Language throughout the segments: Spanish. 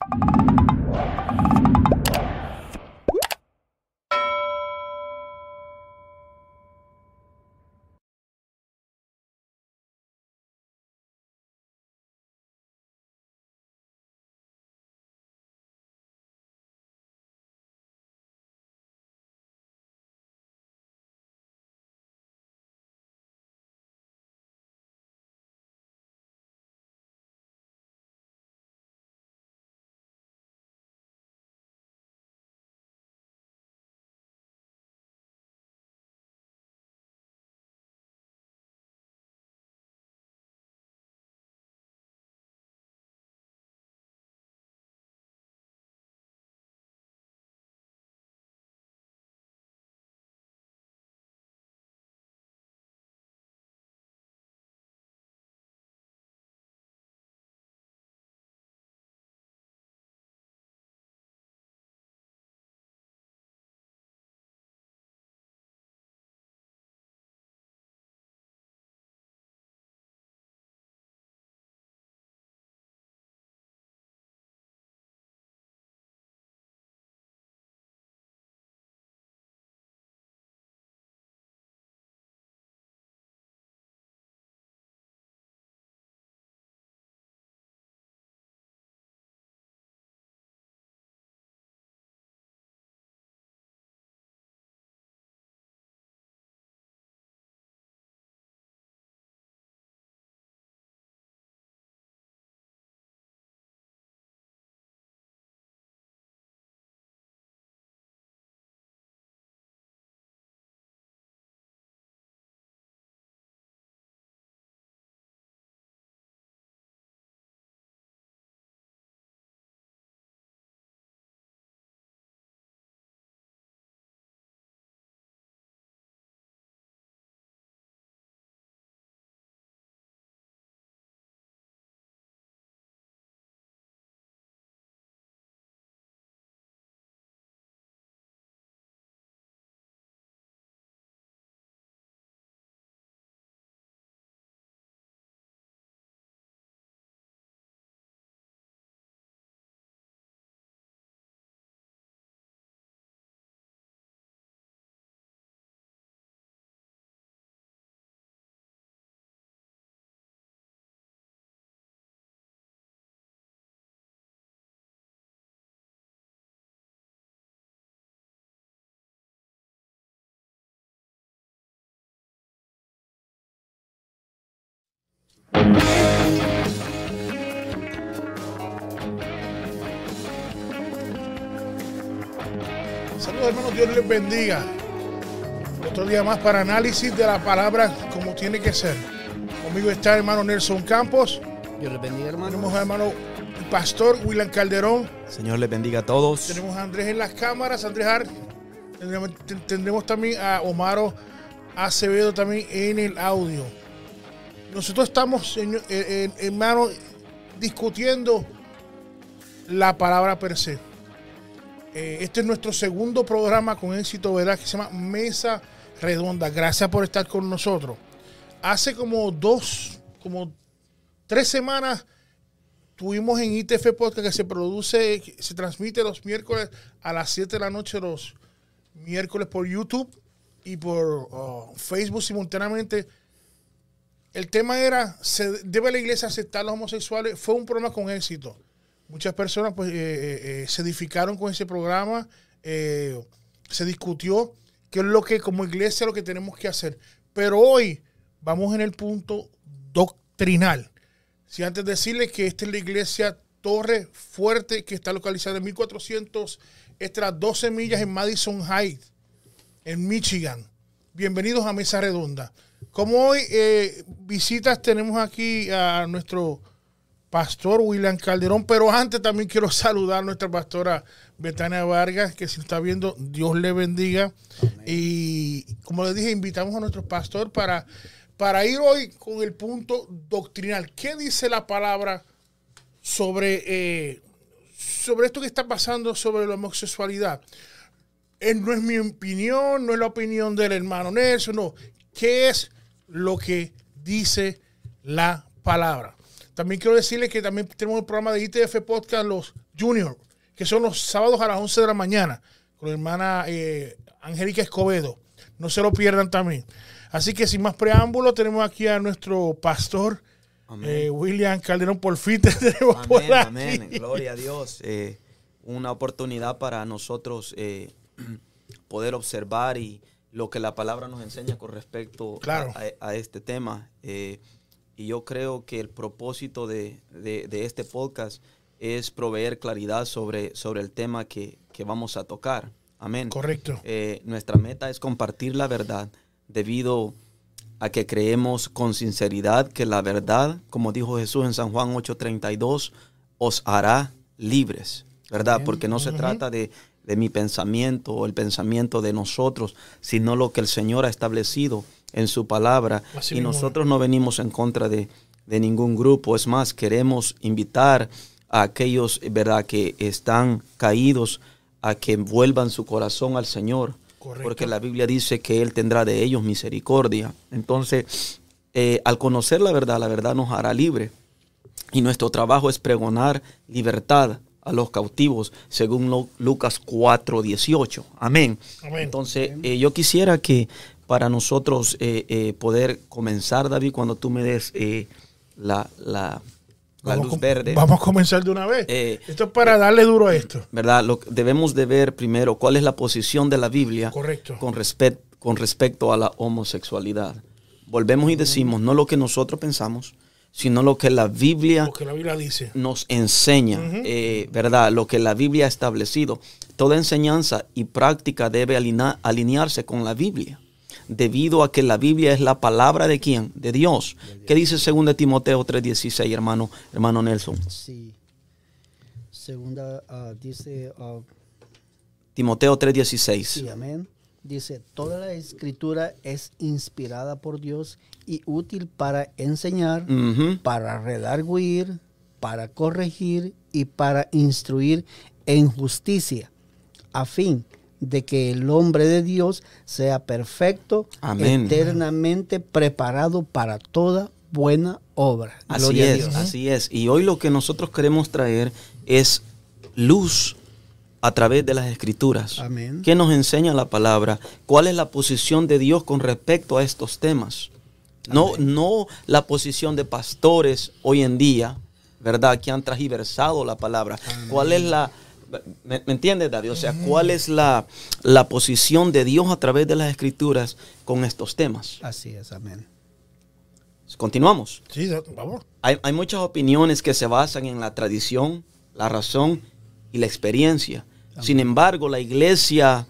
you Saludos hermanos, Dios les bendiga. Otro día más para análisis de la palabra como tiene que ser. Conmigo está el hermano Nelson Campos. Dios les bendiga, hermano. Tenemos al hermano el pastor William Calderón. Señor les bendiga a todos. Tenemos a Andrés en las cámaras, Andrés Hart. Tendremos, ten- tendremos también a Omaro Acevedo también en el audio. Nosotros estamos, hermano, discutiendo la palabra per se. Eh, este es nuestro segundo programa con éxito, ¿verdad? Que se llama Mesa Redonda. Gracias por estar con nosotros. Hace como dos, como tres semanas tuvimos en ITF Podcast que se produce, se transmite los miércoles a las 7 de la noche, los miércoles por YouTube y por uh, Facebook simultáneamente. El tema era, ¿se ¿debe la iglesia aceptar a los homosexuales? Fue un programa con éxito. Muchas personas pues, eh, eh, eh, se edificaron con ese programa, se discutió qué es lo que como iglesia lo que tenemos que hacer. Pero hoy vamos en el punto doctrinal. Si antes decirle que esta es la iglesia Torre Fuerte, que está localizada en 1400, estas 12 millas en Madison Heights, en Michigan. Bienvenidos a Mesa Redonda. Como hoy eh, visitas, tenemos aquí a nuestro pastor William Calderón, pero antes también quiero saludar a nuestra pastora Betania Vargas, que si está viendo, Dios le bendiga. Y como les dije, invitamos a nuestro pastor para, para ir hoy con el punto doctrinal. ¿Qué dice la palabra sobre, eh, sobre esto que está pasando sobre la homosexualidad? Eh, no es mi opinión, no es la opinión del hermano Nelson, no. ¿Qué es lo que dice la palabra? También quiero decirles que también tenemos el programa de ITF Podcast, los Junior, que son los sábados a las 11 de la mañana, con la hermana eh, Angélica Escobedo. No se lo pierdan también. Así que sin más preámbulo, tenemos aquí a nuestro pastor, eh, William Calderón. Por fin te tenemos amén, por. Amén, gloria a Dios. Eh, una oportunidad para nosotros eh, poder observar y lo que la palabra nos enseña con respecto Claro. a, a este tema. Eh, y yo creo que el propósito de, de- de este podcast es proveer claridad sobre, sobre el tema que, que vamos a tocar. Amén. Correcto. Eh, nuestra meta es compartir la verdad debido a que creemos con sinceridad que la verdad, como dijo Jesús en San Juan 8:32, os hará libres, ¿verdad? Porque no se trata de, de mi pensamiento o el pensamiento de nosotros, sino lo que el Señor ha establecido en su palabra. Así y mismo. nosotros no venimos en contra de, de ningún grupo, es más, queremos invitar a aquellos, ¿verdad?, que están caídos a que vuelvan su corazón al Señor. Correcto. Porque la Biblia dice que Él tendrá de ellos misericordia. Entonces, eh, al conocer la verdad, la verdad nos hará libre. Y nuestro trabajo es pregonar libertad a los cautivos, según Lu- Lucas 4, 18. Amén. Amén. Entonces, eh, yo quisiera que para nosotros eh, eh, poder comenzar, David, cuando tú me des la, la- luz verde. Vamos a comenzar de una vez. Esto es para darle duro a esto. ¿verdad? Lo, debemos de ver primero cuál es la posición de la Biblia Correcto. con, respet- con respecto a la homosexualidad. Volvemos y decimos no lo que nosotros pensamos, sino lo que la Biblia Lo que la Biblia dice. nos enseña, eh, ¿verdad? Lo que la Biblia ha establecido. Toda enseñanza y práctica debe alinearse con la Biblia, debido a que la Biblia es la palabra de quién? De Dios. ¿Qué dice 2 Timoteo 3:16, hermano, hermano Nelson? Sí. Segunda ah, dice, ah, Timoteo 3:16. sí, amén. Dice, toda la escritura es inspirada por Dios y útil para enseñar, para redarguir, para corregir y para instruir en justicia, a fin de que el hombre de Dios sea perfecto, Amén. eternamente preparado para toda buena obra. Así Gloria es, así es. Y hoy lo que nosotros queremos traer es luz a través de las escrituras. Amén. ¿Qué nos enseña la palabra? ¿Cuál es la posición de Dios con respecto a estos temas? No, no la posición de pastores hoy en día, ¿verdad? Que han transversado la palabra. ¿Cuál es la... ¿Me, me entiendes, David? O sea, ¿cuál es la, la posición de Dios a través de las escrituras con estos temas? Así es, amén. Continuamos. Sí, vamos. Hay, hay muchas opiniones que se basan en la tradición, la razón y la experiencia. Sin embargo, la iglesia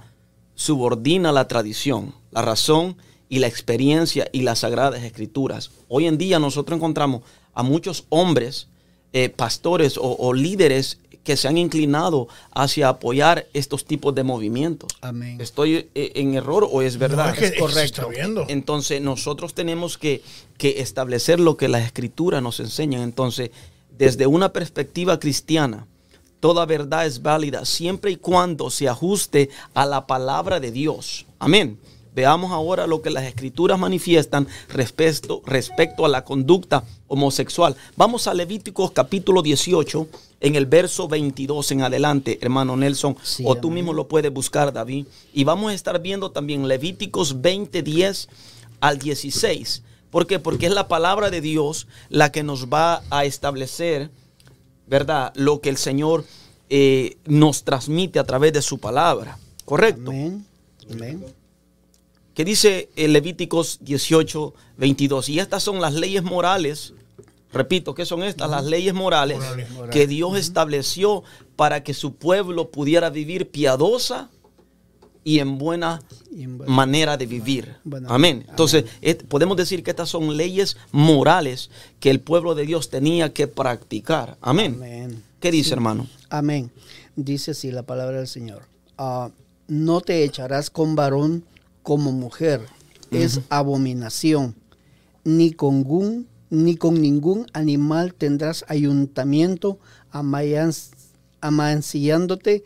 subordina la tradición, la razón y la experiencia y las sagradas escrituras. Hoy en día nosotros encontramos a muchos hombres, eh, pastores o, o líderes que se han inclinado hacia apoyar estos tipos de movimientos. Amén. ¿Estoy eh, en error o es verdad? No, es que es correcto. viendo. Entonces nosotros tenemos que, que establecer lo que las escrituras nos enseñan. Entonces, desde una perspectiva cristiana, toda verdad es válida siempre y cuando se ajuste a la palabra de Dios. Amén. Veamos ahora lo que las escrituras manifiestan respecto, respecto a la conducta homosexual. Vamos a Levíticos capítulo 18, en el verso 22 en adelante, hermano Nelson, Sí, o tú amén. mismo lo puedes buscar, David. Y vamos a estar viendo también Levíticos 20, 10 al 16. ¿Por qué? Porque es la palabra de Dios la que nos va a establecer, ¿verdad? Lo que el Señor eh, nos transmite a través de su palabra. ¿Correcto? Amén. Amén. que dice el Levíticos 18, 22. Y estas son las leyes morales. Repito, ¿qué son estas? Las leyes morales, Morales. que Dios estableció para que su pueblo pudiera vivir piadosa y en buena Y en buena- manera de vivir. Buena- Amén. Entonces, podemos decir que estas son leyes morales que el pueblo de Dios tenía que practicar. Amén. Amén. ¿Qué dice, Sí. hermano? Amén. Dice así la palabra del Señor. Ah, no te echarás con varón como mujer. Es abominación. Ni con, gun- ni con ningún animal tendrás ayuntamiento amancillándote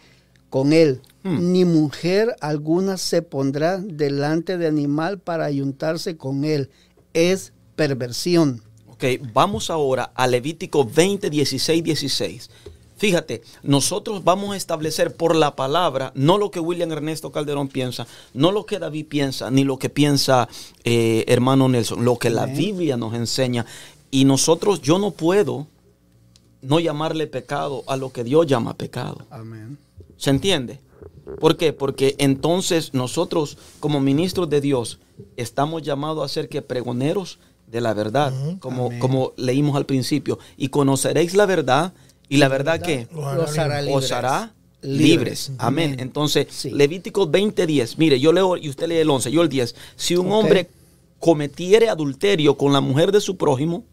con él. Hmm. Ni mujer alguna se pondrá delante de animal para ayuntarse con él. Es perversión. Ok, vamos ahora a Levítico 20, 16, 16. Fíjate, nosotros vamos a establecer por la palabra, no lo que William Ernesto Calderón piensa, no lo que David piensa, ni lo que piensa eh, hermano Nelson, lo que la. Biblia nos enseña. Y nosotros, yo no puedo no llamarle pecado a lo que Dios llama pecado. Amén. ¿Se entiende? ¿Por qué? Porque entonces nosotros como ministros de Dios estamos llamados a ser que pregoneros de la verdad, como, Amén. como leímos al principio. Y conoceréis la verdad y la verdad que Los hará libres. os hará libres. Libres. Amén. Amén. Entonces, Sí. Levítico 20:10. Mire, yo leo y usted lee el 11, yo el 10. Si un hombre cometiere adulterio con la mujer de su prójimo,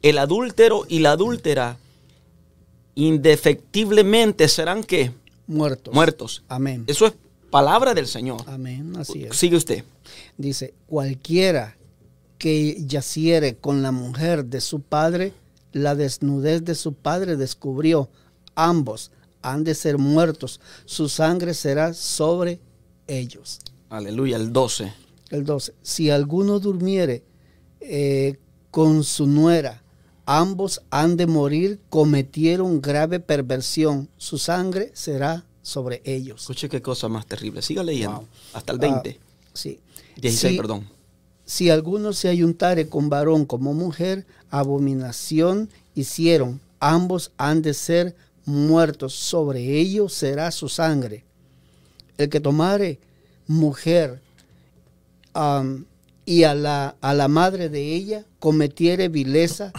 el adúltero y la adúltera indefectiblemente serán que Muertos. muertos. Amén. Eso es palabra del Señor. Amén. Así es. Sigue usted. Dice, cualquiera que yaciere con la mujer de su padre, la desnudez de su padre descubrió. Ambos han de ser muertos. Su sangre será sobre ellos. Aleluya, el 12. El 12. Si alguno durmiere eh, con su nuera, ambos han de morir, cometieron grave perversión. Su sangre será sobre ellos. Escuche qué cosa más terrible. Siga leyendo. Wow. Hasta el 20. Ah, sí. 16, Si- perdón. Si alguno se ayuntare con varón como mujer, abominación hicieron. Ambos han de ser muertos. Sobre ellos será su sangre. El que tomare mujer y a la, a la madre de ella cometiere vileza,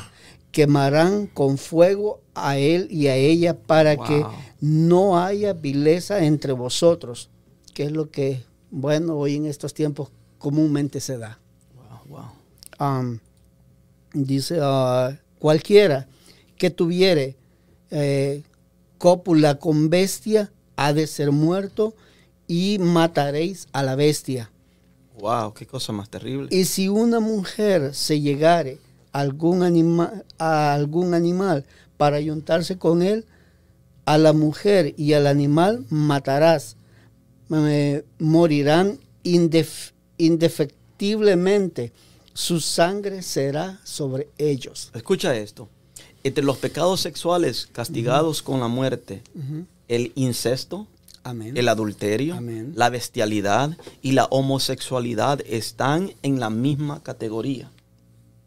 quemarán con fuego a él y a ella para que no haya vileza entre vosotros, que es lo que, bueno, hoy en estos tiempos comúnmente se da. Wow, wow. Am, dice, ah, cualquiera que tuviere eh, cópula con bestia ha de ser muerto y mataréis a la bestia. Wow, qué cosa más terrible. Y si una mujer se llegare algún, anima- a algún animal para ayuntarse con él, a la mujer y al animal matarás. Eh, morirán indef- indefectiblemente. Su sangre será sobre ellos. Escucha esto. Entre los pecados sexuales castigados con la muerte, el incesto, Amén. el adulterio, Amén. la bestialidad y la homosexualidad están en la misma categoría.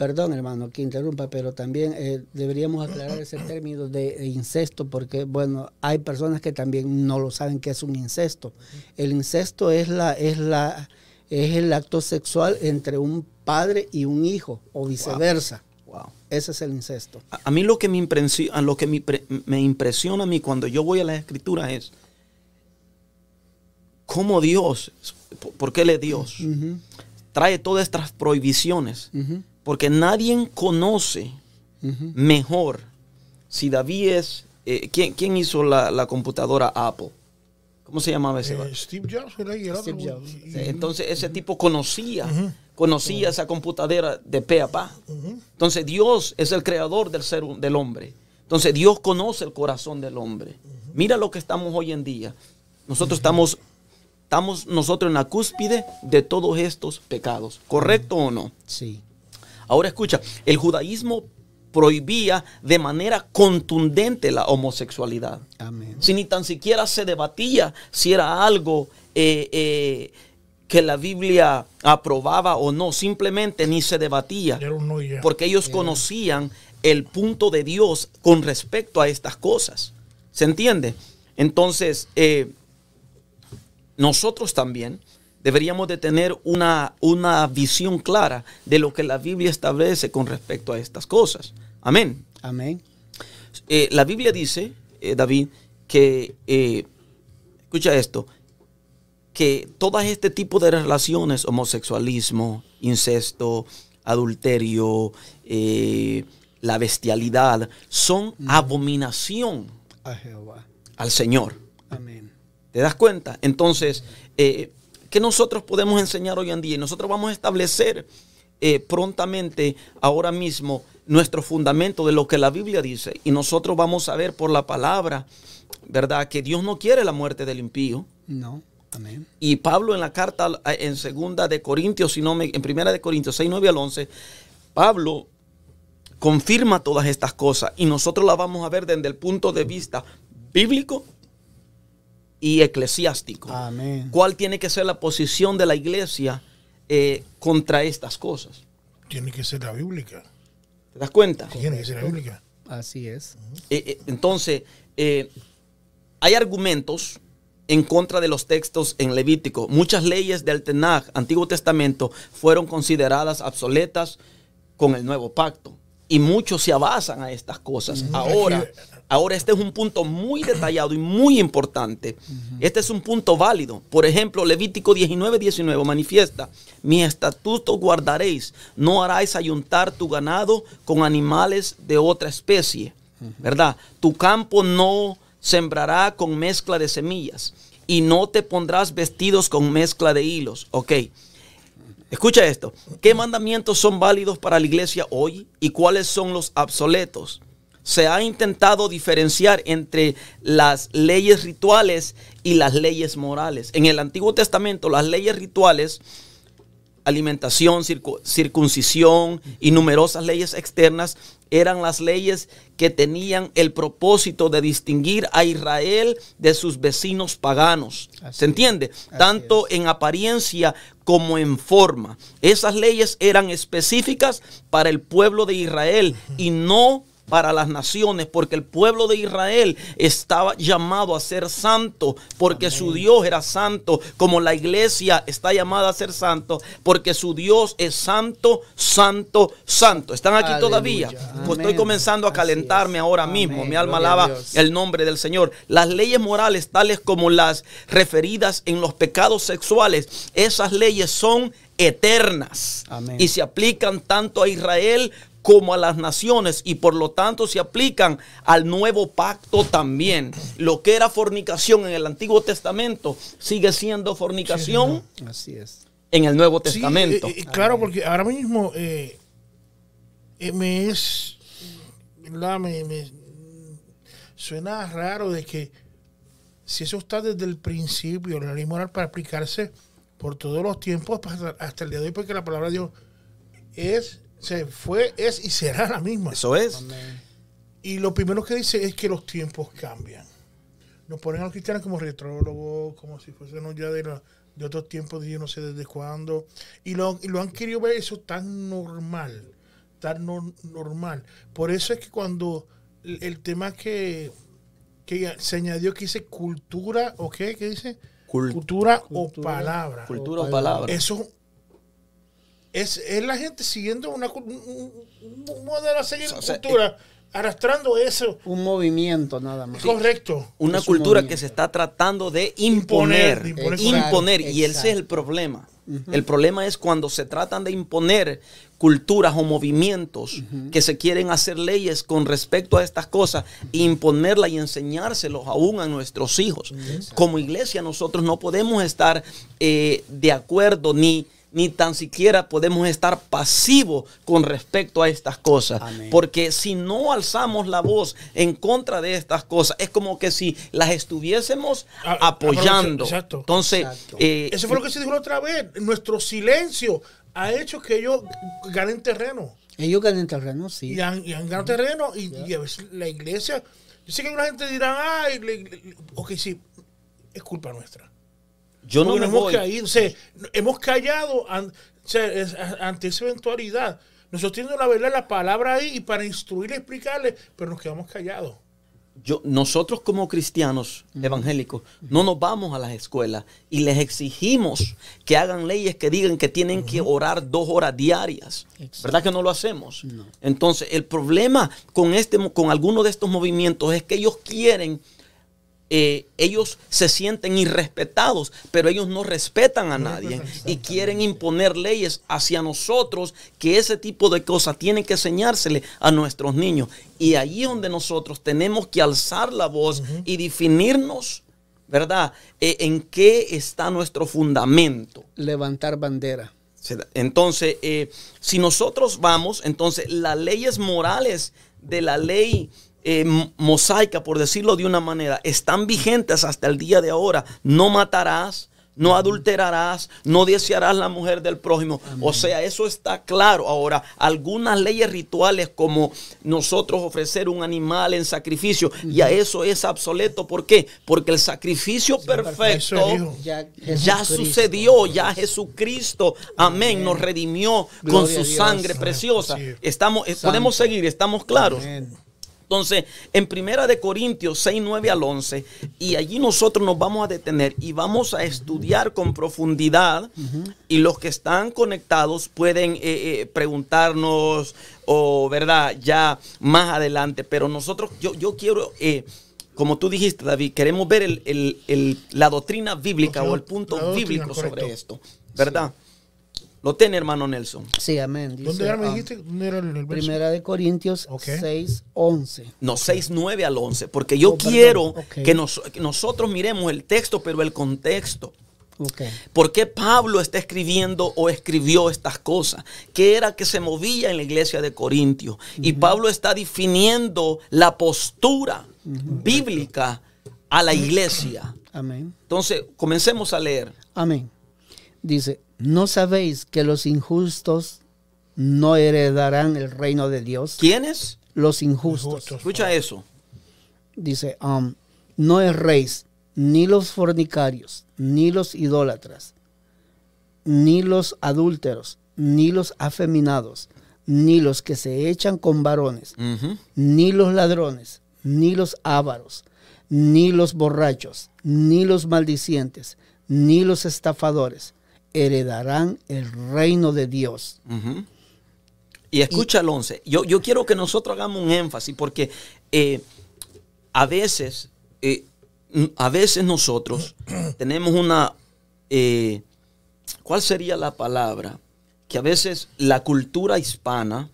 Perdón, hermano, que interrumpa, pero también eh, deberíamos aclarar ese término de, incesto, porque, bueno, hay personas que también no lo saben que es un incesto. El incesto es, la, es, la, es el acto sexual entre un padre y un hijo, o viceversa. Wow. Ese es el incesto. A, a mí lo que, me impresiona, lo que me, me impresiona a mí cuando yo voy a las escrituras es cómo Dios, por- ¿por qué le Dios? Trae todas estas prohibiciones. ujú, Porque nadie conoce mejor si David es... eh, ¿quién, quién hizo la, la computadora Apple? ¿Cómo se llamaba ese? Eh, Steve Jobs era y el otro. Steve Jobs, Entonces ese tipo conocía, conocía esa computadora de pe a pa. Entonces Dios es el creador del ser del hombre. Entonces Dios conoce el corazón del hombre. Mira lo que estamos hoy en día. Nosotros estamos, estamos nosotros en la cúspide de todos estos pecados. ¿Correcto o no? Sí. Ahora escucha, el judaísmo prohibía de manera contundente la homosexualidad. Amén. Si ni tan siquiera se debatía si era algo eh, eh, que la Biblia aprobaba o no, simplemente ni se debatía, porque ellos conocían el punto de Dios con respecto a estas cosas. ¿Se entiende? Entonces, eh, nosotros también deberíamos de tener una, una visión clara de lo que la Biblia establece con respecto a estas cosas. Amén. Amén. Eh, la Biblia dice, eh, David, que, eh, escucha esto, que todo este tipo de relaciones, homosexualismo, incesto, adulterio, la bestialidad, son abominación A Jehová. al Señor. Amén. ¿Te das cuenta? Entonces, eh, ¿qué nosotros podemos enseñar hoy en día? Y nosotros vamos a establecer eh, prontamente, ahora mismo, nuestro fundamento de lo que la Biblia dice. Y nosotros vamos a ver por la palabra, ¿verdad? Que Dios no quiere la muerte del impío. No. Amén. Y Pablo en la carta en segunda de Corintios, si no me, en primera de Corintios 6, 9 al 11, Pablo confirma todas estas cosas y nosotros las vamos a ver desde el punto de vista bíblico y eclesiástico. Amén. ¿Cuál tiene que ser la posición de la iglesia eh, contra estas cosas? Tiene que ser la bíblica. ¿Te das cuenta? Tiene que ser la bíblica. Así es. Eh, eh, entonces, eh, hay argumentos en contra de los textos en Levítico. Muchas leyes del Tenaj, Antiguo Testamento, fueron consideradas obsoletas con el nuevo pacto. Y muchos se abasan a estas cosas. Ahora, ahora este es un punto muy detallado y muy importante. Este es un punto válido. Por ejemplo, Levítico 19, 19 manifiesta, mi estatuto guardaréis, no haráis ayuntar tu ganado con animales de otra especie. ¿Verdad? Tu campo no sembrará con mezcla de semillas y no te pondrás vestidos con mezcla de hilos. Ok. Escucha esto. ¿Qué mandamientos son válidos para la iglesia hoy y cuáles son los obsoletos? Se ha intentado diferenciar entre las leyes rituales y las leyes morales. En el Antiguo Testamento, las leyes rituales, alimentación, circu- circuncisión y numerosas leyes externas, eran las leyes que tenían el propósito de distinguir a Israel de sus vecinos paganos. Así ¿Se entiende? Tanto en apariencia como en forma. Esas leyes eran específicas para el pueblo de Israel y no para las naciones, porque el pueblo de Israel estaba llamado a ser santo, porque su Dios era santo, como la iglesia está llamada a ser santo, porque su Dios es santo, santo, santo. ¿Están aquí Aleluya. todavía? Pues estoy comenzando a calentarme ahora Amén. mismo. Mi alma Gloria alaba el nombre del Señor. Las leyes morales, tales como las referidas en los pecados sexuales, esas leyes son eternas Amén. y se aplican tanto a Israel como a las naciones y por lo tanto se aplican al nuevo pacto también. Lo que era fornicación en el Antiguo Testamento sigue siendo fornicación Así es. en el Nuevo Sí, Testamento. eh, eh, claro, porque ahora mismo eh, me es. ¿verdad? Me, me- suena raro de que si eso está desde el principio, la ley moral para aplicarse por todos los tiempos hasta, hasta el día de hoy, porque la palabra de Dios es, se fue, es y será la misma. Eso es. Amén. Y lo primero que dice es que los tiempos cambian. Nos ponen a los cristianos como retrólogos, como si fuésemos ya de, la- de otros tiempos, de yo no sé desde cuándo. Y lo, y lo han querido ver eso tan normal, tan nor- normal. Por eso es que cuando el, el tema que, que se añadió que dice cultura, ¿o qué? ¿Qué dice? Cul- cultura, o palabra. Cultura o palabra. Eso es, es la gente siguiendo una, un, un- modelo a seguir O sea, cultura, arrastrando eso. Un movimiento nada más. Correcto. Una Es un cultura que se está tratando de imponer. Imponer, de imponer. Imponer. Exacto, y ese es el problema. El problema es cuando se tratan de imponer culturas o movimientos que se quieren hacer leyes con respecto a estas cosas, e imponerlas y enseñárselos aún a nuestros hijos. Como iglesia nosotros no podemos estar eh, de acuerdo ni, ni tan siquiera podemos estar pasivos con respecto a estas cosas. Amén. Porque si no alzamos la voz en contra de estas cosas, es como que si las estuviésemos A- apoyando. exacto. Entonces, Exacto. eh, Eso fue lo que se dijo la otra vez. Nuestro silencio ha hecho que ellos ganen terreno. Ellos ganan terreno, sí. Y han, y han ganado terreno. Y, y a veces la iglesia. Yo sé que una gente dirá, ay, le- le- ok, sí, es culpa nuestra. Yo no nos hemos voy. caído, o sea, hemos callado an- o sea, es- a- ante esa eventualidad. Nosotros tenemos la verdad, la palabra ahí y para instruir y explicarle, pero nos quedamos callados. Yo, nosotros como cristianos evangélicos no nos vamos a las escuelas y les exigimos que hagan leyes que digan que tienen que orar dos horas diarias. Exacto. ¿Verdad que no lo hacemos? Entonces, el problema con, este, con algunos de estos movimientos es que ellos quieren, eh, ellos se sienten irrespetados, pero ellos no respetan a nadie y quieren imponer leyes hacia nosotros que ese tipo de cosas tienen que enseñársele a nuestros niños. Y allí es donde nosotros tenemos que alzar la voz y definirnos, ¿verdad? Eh, en qué está nuestro fundamento. Levantar bandera. Entonces, eh, si nosotros vamos, entonces las leyes morales de la ley eh, mosaica, por decirlo de una manera, están vigentes hasta el día de ahora. No matarás, no adulterarás, no desearás la mujer del prójimo. O sea, eso está claro. Ahora, algunas leyes rituales como nosotros ofrecer un animal en sacrificio, ya eso es obsoleto. ¿Por qué? Porque el sacrificio perfecto Ya, sucedió, ya Jesucristo, amén, nos redimió con su sangre preciosa. Estamos, eh, podemos seguir, estamos claros. Amén. Entonces, en Primera de Corintios 6, 9 al 11, y allí nosotros nos vamos a detener y vamos a estudiar con profundidad, y los que están conectados pueden eh, eh, preguntarnos, o verdad, ya más adelante, pero nosotros, yo, yo quiero... eh, como tú dijiste, David, queremos ver el- el- el- la doctrina bíblica o el punto bíblico sobre correcto. esto, ¿verdad? Lo tiene, hermano Nelson. Sí, amén. Dice, ¿Dónde era, me ah, dijiste? ¿Dónde era el, el verso? Primera de Corintios Ok. 6, 11. No, 6, 9 al 11, porque yo Oh, quiero que, nos- que nosotros miremos el texto, pero el contexto. Ok. ¿Por qué Pablo está escribiendo o escribió estas cosas? ¿Qué era que se movía en la iglesia de Corintios? Y Pablo está definiendo la postura bíblica a la iglesia. Amén. Entonces, comencemos a leer. Amén. Dice, ¿no sabéis que los injustos no heredarán el reino de Dios? ¿Quiénes? Los injustos. Justos. Escucha eso. Dice, um, no erréis ni los fornicarios, ni los idólatras, ni los adúlteros, ni los afeminados, ni los que se echan con varones, ni los ladrones, ni los ávaros, ni los borrachos, ni los maldicientes, ni los estafadores heredarán el reino de Dios. Y escucha el 11. Yo, yo quiero que nosotros hagamos un énfasis porque eh, a veces, eh, a veces nosotros tenemos una, eh, ¿cuál sería la palabra? Que a veces la cultura hispana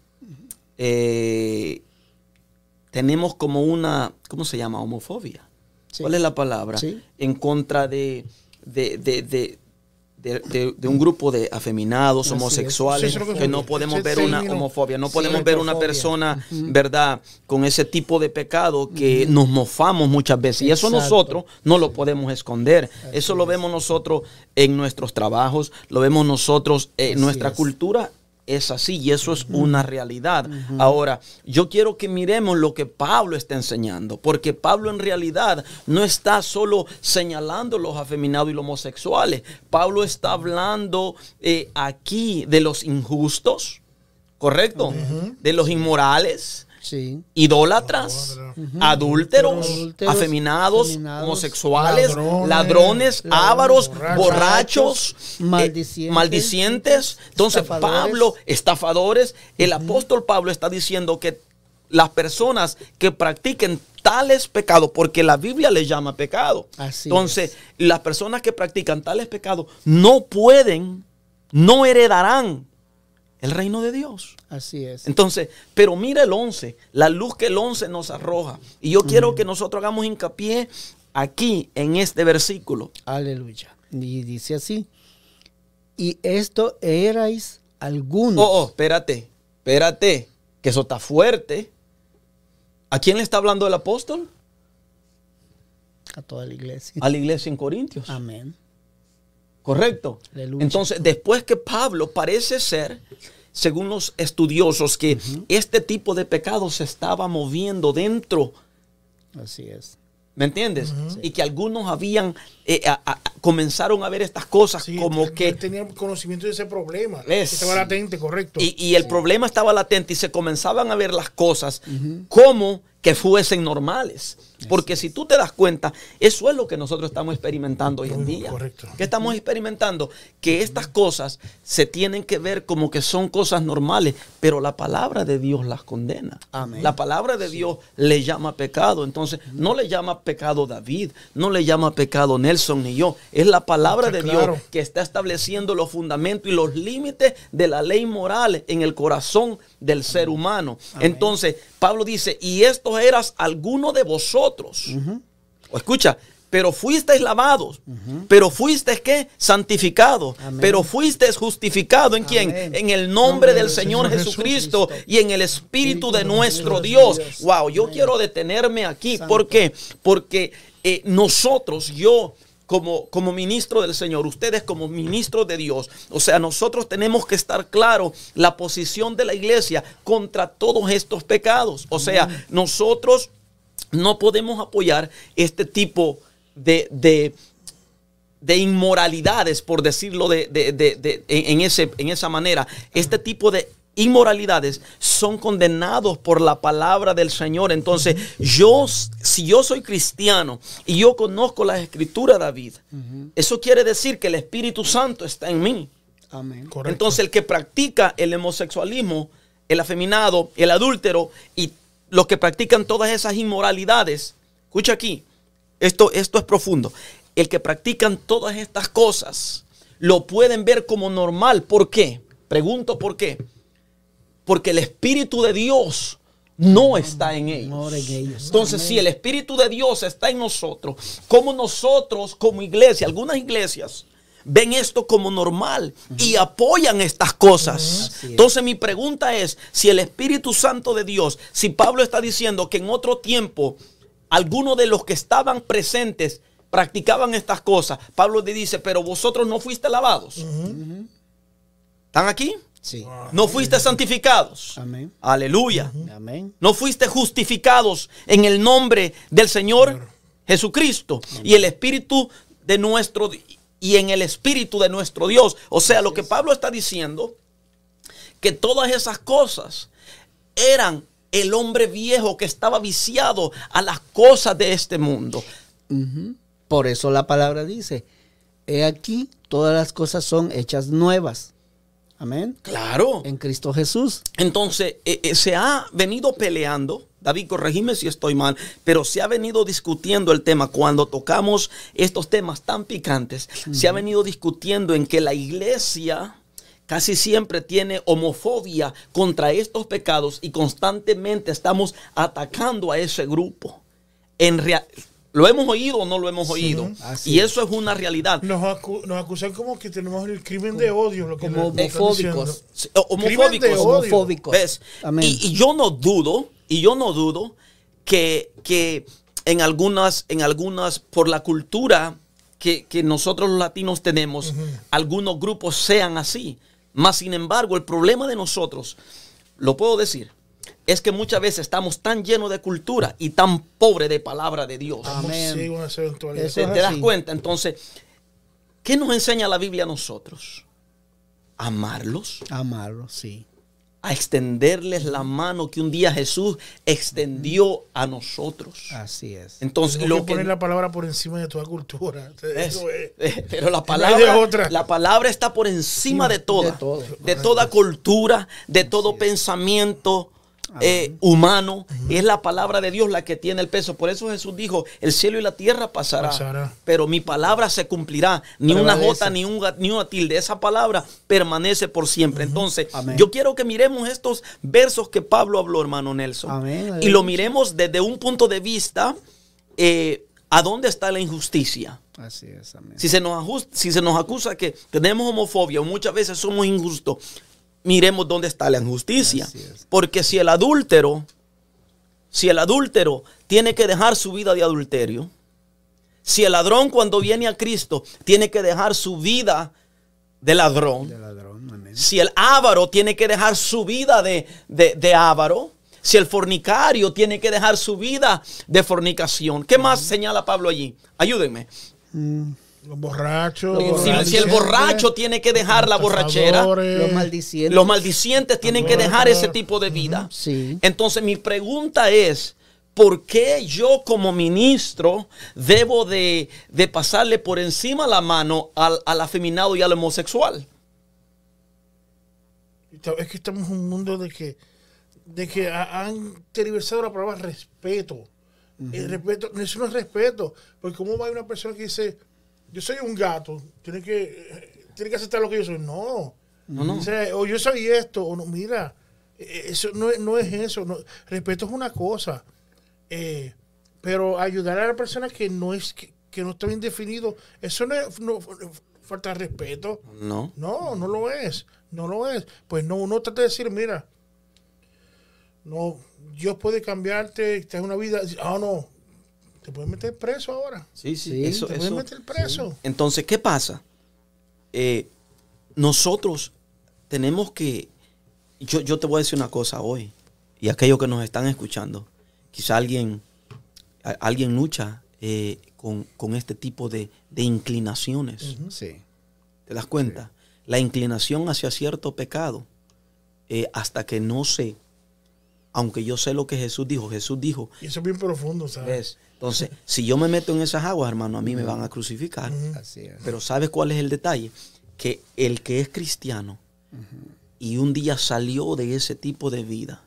tenemos como una, ¿cómo se llama? Homofobia. Sí. ¿Cuál es la palabra? Sí. En contra de, de, de- de- de- de- de un grupo de afeminados, homosexuales, es que no podemos ver una homofobia, no Sí, podemos ver una persona, ¿verdad?, con ese tipo de pecado que nos mofamos muchas veces. Y eso nosotros no lo podemos esconder. eso lo vemos nosotros en nuestros trabajos, lo vemos nosotros en Así nuestra es. cultura. Es así y eso es una realidad. Ahora, yo quiero que miremos lo que Pablo está enseñando, porque Pablo en realidad no está solo señalando los afeminados y los homosexuales. Pablo está hablando eh, aquí de los injustos, ¿correcto? De los inmorales, Sí. idólatras, adúlteros, Adúlteros, afeminados, afeminados, homosexuales, ladrones, ladrones, ávaros, borrachos, borrachos, eh, maldicientes. Entonces estafadores. Pablo, estafadores, el apóstol Pablo está diciendo que las personas que practiquen tales pecados, porque la Biblia les llama pecado. Así Entonces, las personas que practican tales pecados no pueden, no heredarán el reino de Dios. Así es. Entonces, pero mira el 11, la luz que el 11 nos arroja. Y yo quiero que nosotros hagamos hincapié aquí en este versículo. Aleluya. Y dice así. Y esto erais algunos. Oh, oh, espérate, espérate, que eso está fuerte. ¿A quién le está hablando el apóstol? A toda la iglesia. A la iglesia en Corintios. Amén. Correcto. Aleluya. Entonces, después que Pablo parece ser, según los estudiosos, que este tipo de pecado se estaba moviendo dentro Así es. ¿Me entiendes? Y que algunos habían, eh, a- a- comenzaron a ver estas cosas Sí, como que... él tenía conocimiento de ese problema. Es- Estaba latente, correcto. Y, y el problema estaba latente y se comenzaban a ver las cosas como que fuesen normales. Porque si tú te das cuenta, eso es lo que nosotros estamos experimentando hoy en día. correcto. ¿Qué estamos experimentando? Que estas cosas se tienen que ver como que son cosas normales, pero la palabra de Dios las condena. Amén. La palabra de Dios le llama pecado. Entonces, no le llama pecado David, no le llama pecado Nelson ni yo. Es la palabra Está de claro. Dios que está estableciendo los fundamentos y los límites de la ley moral en el corazón del ser humano. Entonces, Pablo dice, y estos eras alguno de vosotros. O escucha, pero fuisteis lavados, pero fuisteis qué? Santificados, Amén. pero fuisteis justificado en quién? En el nombre del Señor Jesucristo y en el Espíritu de nuestro Dios. Wow, yo quiero detenerme aquí. ¿Por qué? Porque eh, nosotros, yo, como, como ministro del Señor, ustedes como ministros de Dios, o sea, nosotros tenemos que estar claro la posición de la iglesia contra todos estos pecados. O sea, nosotros no podemos apoyar este tipo de, de, de inmoralidades, por decirlo de, de- de- de- en, ese, en esa manera. Este tipo de inmoralidades son condenados por la palabra del Señor. Entonces, yo, si yo soy cristiano y yo conozco la escritura, David, eso quiere decir que el Espíritu Santo está en mí. Amén. Correcto. Entonces el que practica el homosexualismo, el afeminado, el adúltero y los que practican todas esas inmoralidades, escucha aquí, esto, esto es profundo, el que practican todas estas cosas lo pueden ver como normal. ¿Por qué? Pregunto por qué. Porque el Espíritu de Dios no está en ellos. Mora en ellos. Entonces, si el Espíritu de Dios está en nosotros, como nosotros como iglesia, algunas iglesias ven esto como normal y apoyan estas cosas. Es. Entonces, mi pregunta es, si el Espíritu Santo de Dios, si Pablo está diciendo que en otro tiempo algunos de los que estaban presentes practicaban estas cosas, Pablo le dice, pero vosotros no fuiste lavados. ¿Están aquí? Sí. No fuiste santificados. Amén. Aleluya. Amén. No fuiste justificados en el nombre del Señor Jesucristo y el Espíritu de nuestro y en el Espíritu de nuestro Dios. O sea, lo que Pablo está diciendo, que todas esas cosas eran el hombre viejo que estaba viciado a las cosas de este mundo. Por eso la palabra dice, he aquí, todas las cosas son hechas nuevas. Amén. Claro. En Cristo Jesús. Entonces, eh, eh, se ha venido peleando, David, corregime si estoy mal, pero se ha venido discutiendo el tema cuando tocamos estos temas tan picantes, se ha venido discutiendo en que la iglesia casi siempre tiene homofobia contra estos pecados y constantemente estamos atacando a ese grupo. En rea- ¿Lo hemos oído o no lo hemos oído? Y es. eso es una realidad. Nos, acu- nos acusan como que tenemos el crimen de odio. Lo que como homofóbicos. homofóbicos. de odio. Homofóbicos. ¿Ves? Y yo no dudo, y yo no dudo que, que en algunas, en algunas, por la cultura que, que nosotros los latinos tenemos, algunos grupos sean así. Más sin embargo, el problema de nosotros, lo puedo decir, es que muchas veces estamos tan llenos de cultura y tan pobres de palabra de Dios. Amén. ¿Te, das cuenta? Entonces, ¿qué nos enseña la Biblia a nosotros? Amarlos Amarlo, sí. A extenderles la mano que un día Jesús extendió a nosotros. Así es. Entonces, lo que que poner la palabra por encima de toda cultura. es- Eso es. eh, pero la palabra, otra. la palabra está por encima de toda, de todo. de toda cultura, de todo pensamiento eh, humano. Es la palabra de Dios la que tiene el peso. Por eso Jesús dijo: el cielo y la tierra pasará, Pasará. pero mi palabra se cumplirá. Ni una jota, ni, un, ni una tilde. Esa palabra permanece por siempre. Entonces, Amén. yo quiero que miremos estos versos que Pablo habló, hermano Nelson. Amén. Y lo miremos desde un punto de vista eh, a dónde está la injusticia. Así es, amén. Si se, nos ajus- si se nos acusa que tenemos homofobia o muchas veces somos injustos, miremos dónde está la injusticia. Porque si el adúltero, si el adúltero tiene que dejar su vida de adulterio, si el ladrón cuando viene a Cristo tiene que dejar su vida de ladrón, De ladrón, si el avaro tiene que dejar su vida de, de, de avaro, si el fornicario tiene que dejar su vida de fornicación, ¿qué más señala Pablo allí? Ayúdenme. Mm, Los borrachos. Los Si, si el borracho tiene que dejar la borrachera. Los maldicientes. los maldicientes tienen que dejar ese tipo de vida. Sí. Entonces mi pregunta es, ¿por qué yo como ministro debo de, de pasarle por encima la mano al, al afeminado y al homosexual? Es que estamos en un mundo de que, de que ha- han tergiversado la palabra respeto. El respeto, eso no es respeto. Porque cómo va una persona que dice, yo soy un gato, tiene que, eh, tiene que aceptar lo que yo soy. No. No, no. O, sea, o yo soy esto, o no, mira, eh, eso no, es- no es eso. no. respeto es una cosa. Eh, pero ayudar a la persona que no es, que, que no está bien definido, eso no es no, falta de respeto. No. No, no lo es. No lo es. Pues no, uno trata de decir, mira, no, Dios puede cambiarte, estás en una vida. Ah, no, te pueden meter preso ahora. Sí, sí, Sí, eso, Te pueden eso- meter preso. Entonces, ¿qué pasa? Eh, nosotros tenemos que, yo, yo te voy a decir una cosa hoy, y aquellos que nos están escuchando, quizá alguien, a- alguien lucha eh, con, con este tipo de, de inclinaciones. Sí. ¿Te das cuenta? La inclinación hacia cierto pecado, eh, hasta que no sé, aunque yo sé lo que Jesús dijo, Jesús dijo, Y eso es bien profundo, ¿sabes? ¿ves? Entonces, si yo me meto en esas aguas, hermano, a mí me van a crucificar. Así es. Pero ¿sabes cuál es el detalle? Que el que es cristiano y un día salió de ese tipo de vida,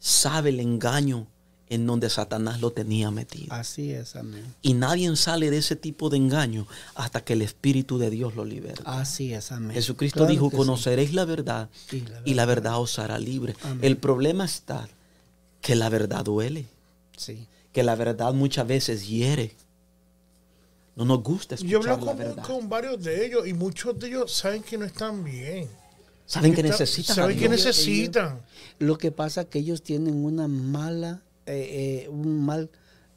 sabe el engaño en donde Satanás lo tenía metido. Así es, amén. Y nadie sale de ese tipo de engaño hasta que el Espíritu de Dios lo libera. Así es, amén. Jesucristo Claro dijo, sí. conoceréis la verdad Y la y la verdad os hará libre. Amén. El problema está que la verdad duele, Sí. que la verdad muchas veces hiere. No nos gusta Yo escuchar hablo la con, verdad. con varios de ellos y muchos de ellos saben que no están bien. Saben que Está- necesitan a Saben que necesitan. Lo que pasa es que ellos tienen una mala, eh, eh, un mal,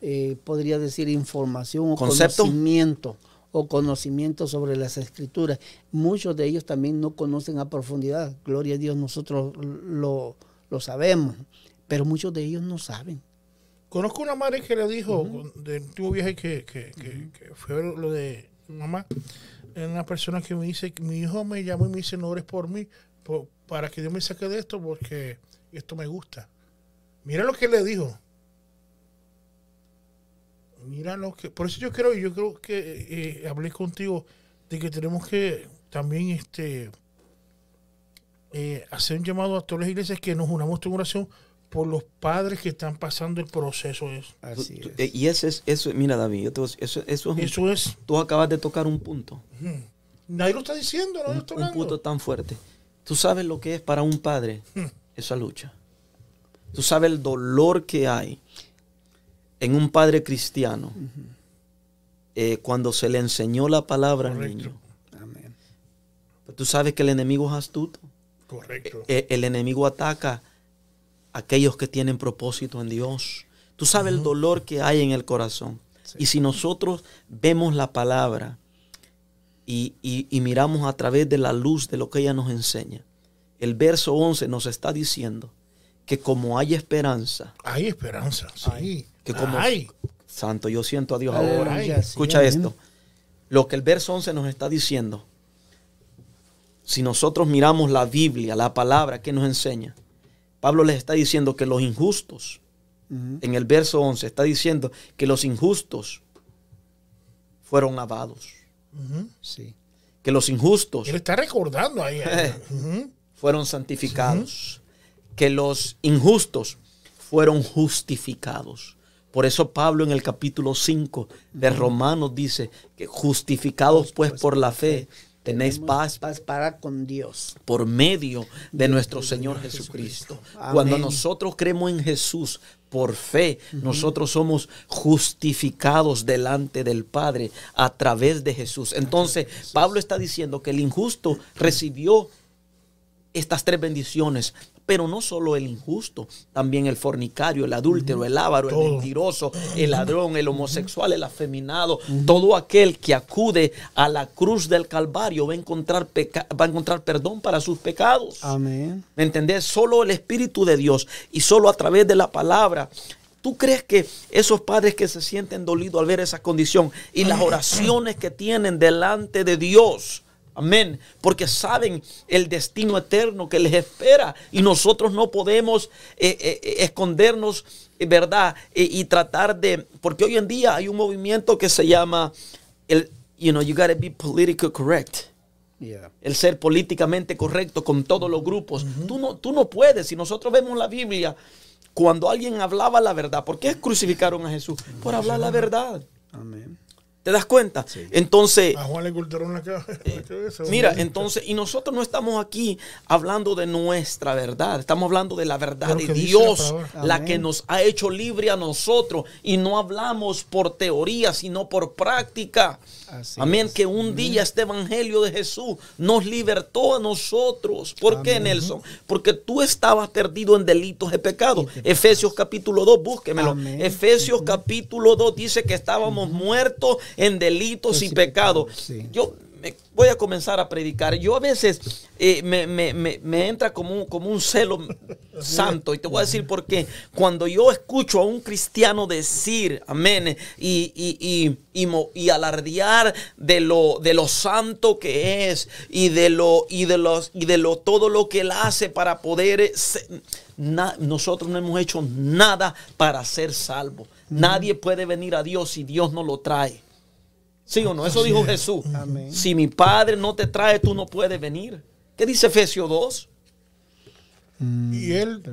eh, podría decir, información o ¿Concepto? conocimiento o conocimiento sobre las escrituras. Muchos de ellos también no conocen a profundidad. Gloria a Dios, nosotros lo, lo sabemos, pero muchos de ellos no saben. Conozco una madre que le dijo del último viaje que, que, que- que fue lo de mamá. Una persona que me dice, mi hijo me llamó y me dice, no ores por mí, po- para que Dios me saque de esto porque esto me gusta. Mira lo que le dijo. Mira lo que... Por eso yo creo, yo creo que eh, hablé contigo de que tenemos que también este eh, hacer un llamado a todas las iglesias que nos unamos en oración por los padres que están pasando el proceso. Eso, Así es. eh, Y ese es, eso, mira David, yo te voy a decir, eso, eso es un- eso es... tú acabas de tocar un punto, Nadie lo está diciendo, nadie un, lo está un punto tan fuerte. Tú sabes lo que es para un padre Hmm. esa lucha. Tú sabes el dolor que hay en un padre cristiano eh, cuando se le enseñó la palabra al niño. Amén. Pero tú sabes que el enemigo es astuto. Correcto. Eh, el enemigo ataca aquellos que tienen propósito en Dios. Tú sabes el dolor que hay en el corazón. Y si nosotros vemos la palabra y, y- y miramos a través de la luz de lo que ella nos enseña, el verso 11 nos está diciendo que como hay esperanza, Hay esperanza, sí. que como Hay. santo, yo siento a Dios ahora. Escucha esto. Lo que el verso 11 nos está diciendo, si nosotros miramos la Biblia, la palabra que nos enseña, Pablo les está diciendo que los injustos, en el verso 11, está diciendo que los injustos fueron lavados. Sí. que los injustos Él está recordando ahí. Eh. Fueron santificados, que los injustos fueron justificados. Por eso Pablo en el capítulo 5 de Romanos dice que justificados pues por la fe, tenéis paz paz para con Dios. por medio de nuestro Señor Jesucristo. Cuando nosotros creemos en Jesús por fe, nosotros somos justificados delante del Padre a través de Jesús. Entonces, Pablo está diciendo que el injusto recibió estas tres bendiciones, pero no solo el injusto, también el fornicario, el adúltero, el avaro, el Todo. mentiroso, el ladrón, el homosexual, el afeminado, todo aquel que acude a la cruz del Calvario va a encontrar, va a encontrar perdón para sus pecados. Amén. ¿Me entendés? Solo el Espíritu de Dios y solo a través de la palabra. ¿Tú crees que esos padres que se sienten dolidos al ver esa condición y las oraciones que tienen delante de Dios? Amén. Porque saben el destino eterno que les espera y nosotros no podemos eh, eh, eh, escondernos, ¿verdad? Eh, y tratar de, porque hoy en día hay un movimiento que se llama el, you know, you gotta be politically correct Yeah. el ser políticamente correcto con todos los grupos. tú, no, tú no puedes. Si nosotros vemos la Biblia, cuando alguien hablaba la verdad, ¿por qué crucificaron a Jesús? Por hablar la verdad. Amén. ¿Te das cuenta? Entonces, A Juan le cortaron la cabeza. Mira, entonces, y nosotros no estamos aquí hablando de nuestra verdad, estamos hablando de la verdad De Dios, la que nos ha hecho libre a nosotros, y no hablamos por teoría, sino por práctica. Así Amén, es. que un día este evangelio de Jesús nos libertó a nosotros. ¿Por qué, Nelson? Porque tú estabas perdido en delitos y pecados. Efesios capítulo 2, búsquemelo. Amén. Efesios capítulo 2 dice que estábamos muertos en delitos y pecados. sí. Yo voy a comenzar a predicar. Yo a veces eh, me, me- me- me entra como un, como un celo santo. Y te voy a decir por qué. Cuando yo escucho a un cristiano decir, amén, y, y, y, y alardear de lo, de lo santo que es y de lo, y de los, y de lo todo lo que él hace para poder eh, se- na- nosotros no hemos hecho nada para ser salvos. Nadie puede venir a Dios si Dios no lo trae. ¿Sí o no? Eso dijo Jesús. Amén. Si mi Padre no te trae, tú no puedes venir. ¿Qué dice Efesios 2? Y él,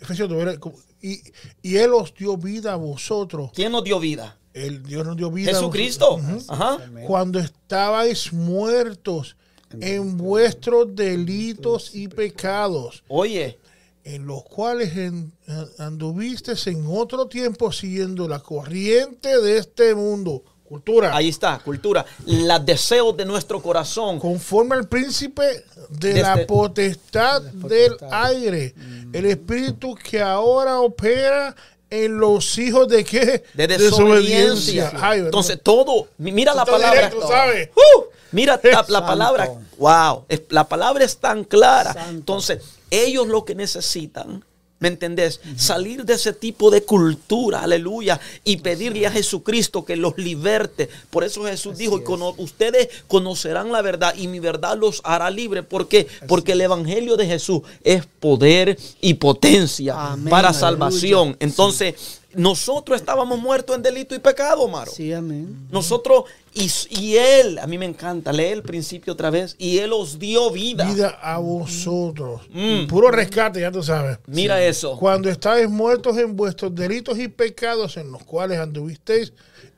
Efesios dos, era como- y, y él os dio vida a vosotros. ¿Quién nos dio vida? El Dios nos dio vida. a Jesucristo. Ujú. Ajá. Cuando estabais muertos en vuestros delitos y pecados, Oye, en los cuales en- anduviste en otro tiempo siguiendo la corriente de este mundo, cultura, ahí está, cultura. Los deseos de nuestro corazón. conforme al príncipe de la potestad De la del aire, el espíritu que ahora opera en los hijos de qué? De desobediencia. Ay, Entonces, todo. mi- Mira la palabra. ¡Uh! Mira la, palabra. Wow. La palabra es tan clara. Santo. Entonces, ellos lo que necesitan. ¿Me entendés? Salir de ese tipo de cultura, aleluya, y pedirle a Jesucristo que los liberte. Por eso Jesús dijo, es. "Cono- ustedes conocerán la verdad y mi verdad los hará libres. ¿Por qué? Porque el Evangelio de Jesús es poder y potencia Amén, para aleluya. salvación. Entonces, nosotros estábamos muertos en delito y pecado, Maro. Sí, amén. Nosotros, y, y Él, a mí me encanta, lee el principio otra vez, y Él os dio vida. vida a vosotros. Mm. Puro rescate, ya tú sabes. Mira eso. Cuando estáis muertos en vuestros delitos y pecados en los cuales anduvisteis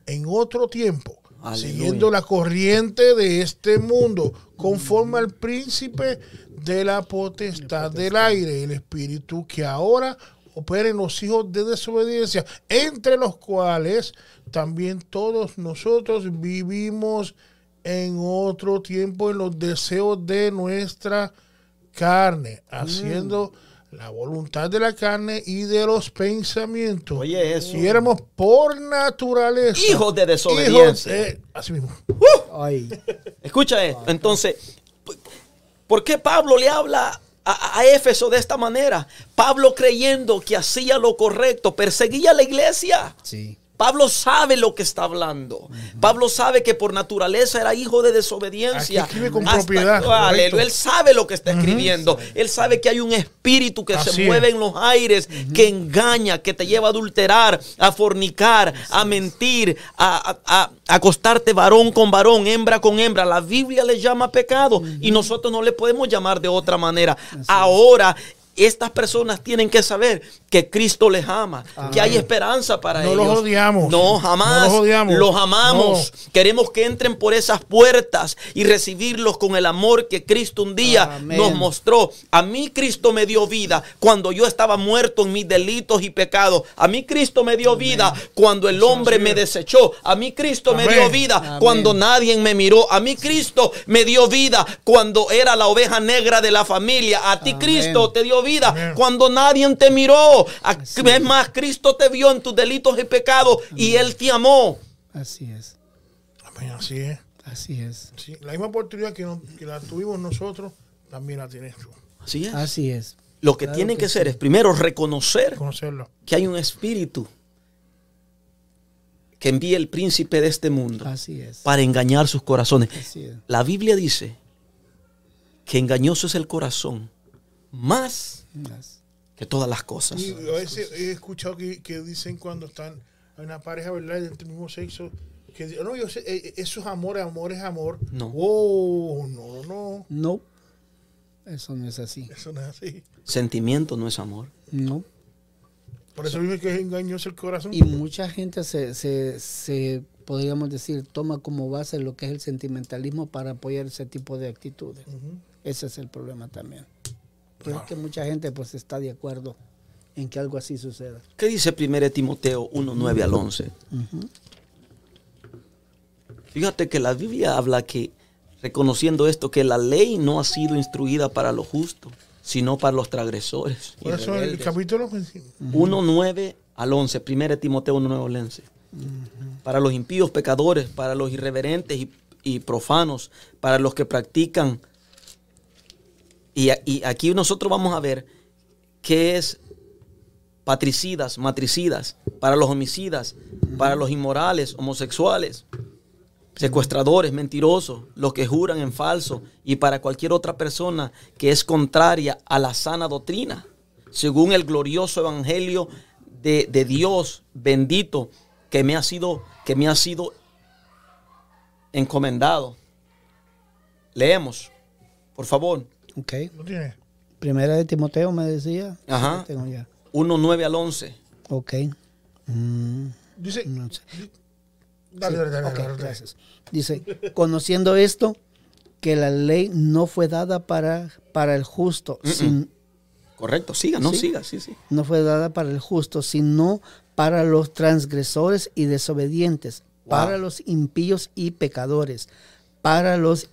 en otro tiempo, Aleluya. siguiendo la corriente de este mundo, conforme al príncipe de la potestad del aire, el espíritu que ahora opera en los hijos de desobediencia, entre los cuales también todos nosotros vivimos en otro tiempo en los deseos de nuestra carne, haciendo la voluntad de la carne y de los pensamientos. Oye, eso. Y éramos por naturaleza Hijos de desobediencia. hijos de- así mismo. Ay, Escucha esto. Entonces, ¿por qué Pablo le habla a, Éfeso de esta manera? Pablo creyendo que hacía lo correcto, perseguía a la iglesia. sí. Pablo sabe lo que está hablando. Pablo sabe que por naturaleza era hijo de desobediencia. Aquí escribe con Hasta- propiedad. Él sabe lo que está escribiendo. Él sabe que hay un espíritu que se mueve es. en los aires, que engaña, que te lleva a adulterar, a fornicar, a mentir, a, a- a- a acostarte varón con varón, hembra con hembra. La Biblia le llama pecado y nosotros no le podemos llamar de otra manera. Ahora. Estas personas tienen que saber que Cristo les ama, que hay esperanza para No ellos. los odiamos. No, jamás. No los odiamos. Los amamos. Queremos que entren por esas puertas y recibirlos con el amor que Cristo un día Amén. nos mostró. A mí Cristo me dio vida cuando yo estaba muerto en mis delitos y pecados. A mí Cristo me dio vida cuando el hombre me desechó. A mí Cristo me dio vida cuando nadie me miró. A mí Cristo me dio vida cuando era la oveja negra de la familia. A ti. Cristo te dio vida Amén. cuando nadie te miró. Es más, Cristo te vio en tus delitos y pecados y Él te amó. Así es. Amén, Así es. Así es. Sí, La misma oportunidad que, la tuvimos nosotros, también la tienes tú. Así es. Así es. Lo que Claro tienen que hacer es primero reconocer Conocerlo. que hay un espíritu que envía el príncipe de este mundo Así es. para engañar sus corazones. Así es. La Biblia dice que engañoso es el corazón Más. Que todas las cosas. Y a veces he escuchado que, que dicen cuando están en una pareja, ¿verdad? Del mismo sexo, que dicen, no, yo sé, eh, eso es amor, amor es amor. No. Oh, no, no, No. Eso no es así. eso no es así. Sentimiento no es amor. No. Por eso mismo que es engañoso el corazón. Y mucha gente se, se, se podríamos decir, toma como base lo que es el sentimentalismo para apoyar ese tipo de actitudes. Ese es el problema también. Pero es que mucha gente pues está de acuerdo en que algo así suceda. ¿Qué dice 1 Timoteo 1, 9 al 11? Fíjate que la Biblia habla que, reconociendo esto, que la ley no ha sido instruida para lo justo, sino para los transgresores. Por eso el rebeldes. capítulo 1, 9 al 11, 1 Timoteo 1, 9 al 11. Para los impíos pecadores, para los irreverentes y, y profanos, para los que practican. Y, aquí nosotros vamos a ver qué es patricidas, matricidas, para los homicidas, para los inmorales, homosexuales, secuestradores, mentirosos, los que juran en falso y para cualquier otra persona que es contraria a la sana doctrina, según el glorioso evangelio de, de Dios bendito que me ha sido que me ha sido encomendado. Leemos, por favor. Ok. ¿No tiene? Primera de Timoteo me decía. Ajá. Sí, tengo ya. 1, 9 al 11. Ok. Mm, Dice, no sé. dale, Sí, dale, dale, ok, dale, dale. gracias. Dice, conociendo esto, que la ley no fue dada para, para el justo, sin- Correcto, siga, no Sí. siga, sí, sí. no fue dada para el justo, sino para los transgresores y desobedientes, Wow. para los impíos y pecadores, para los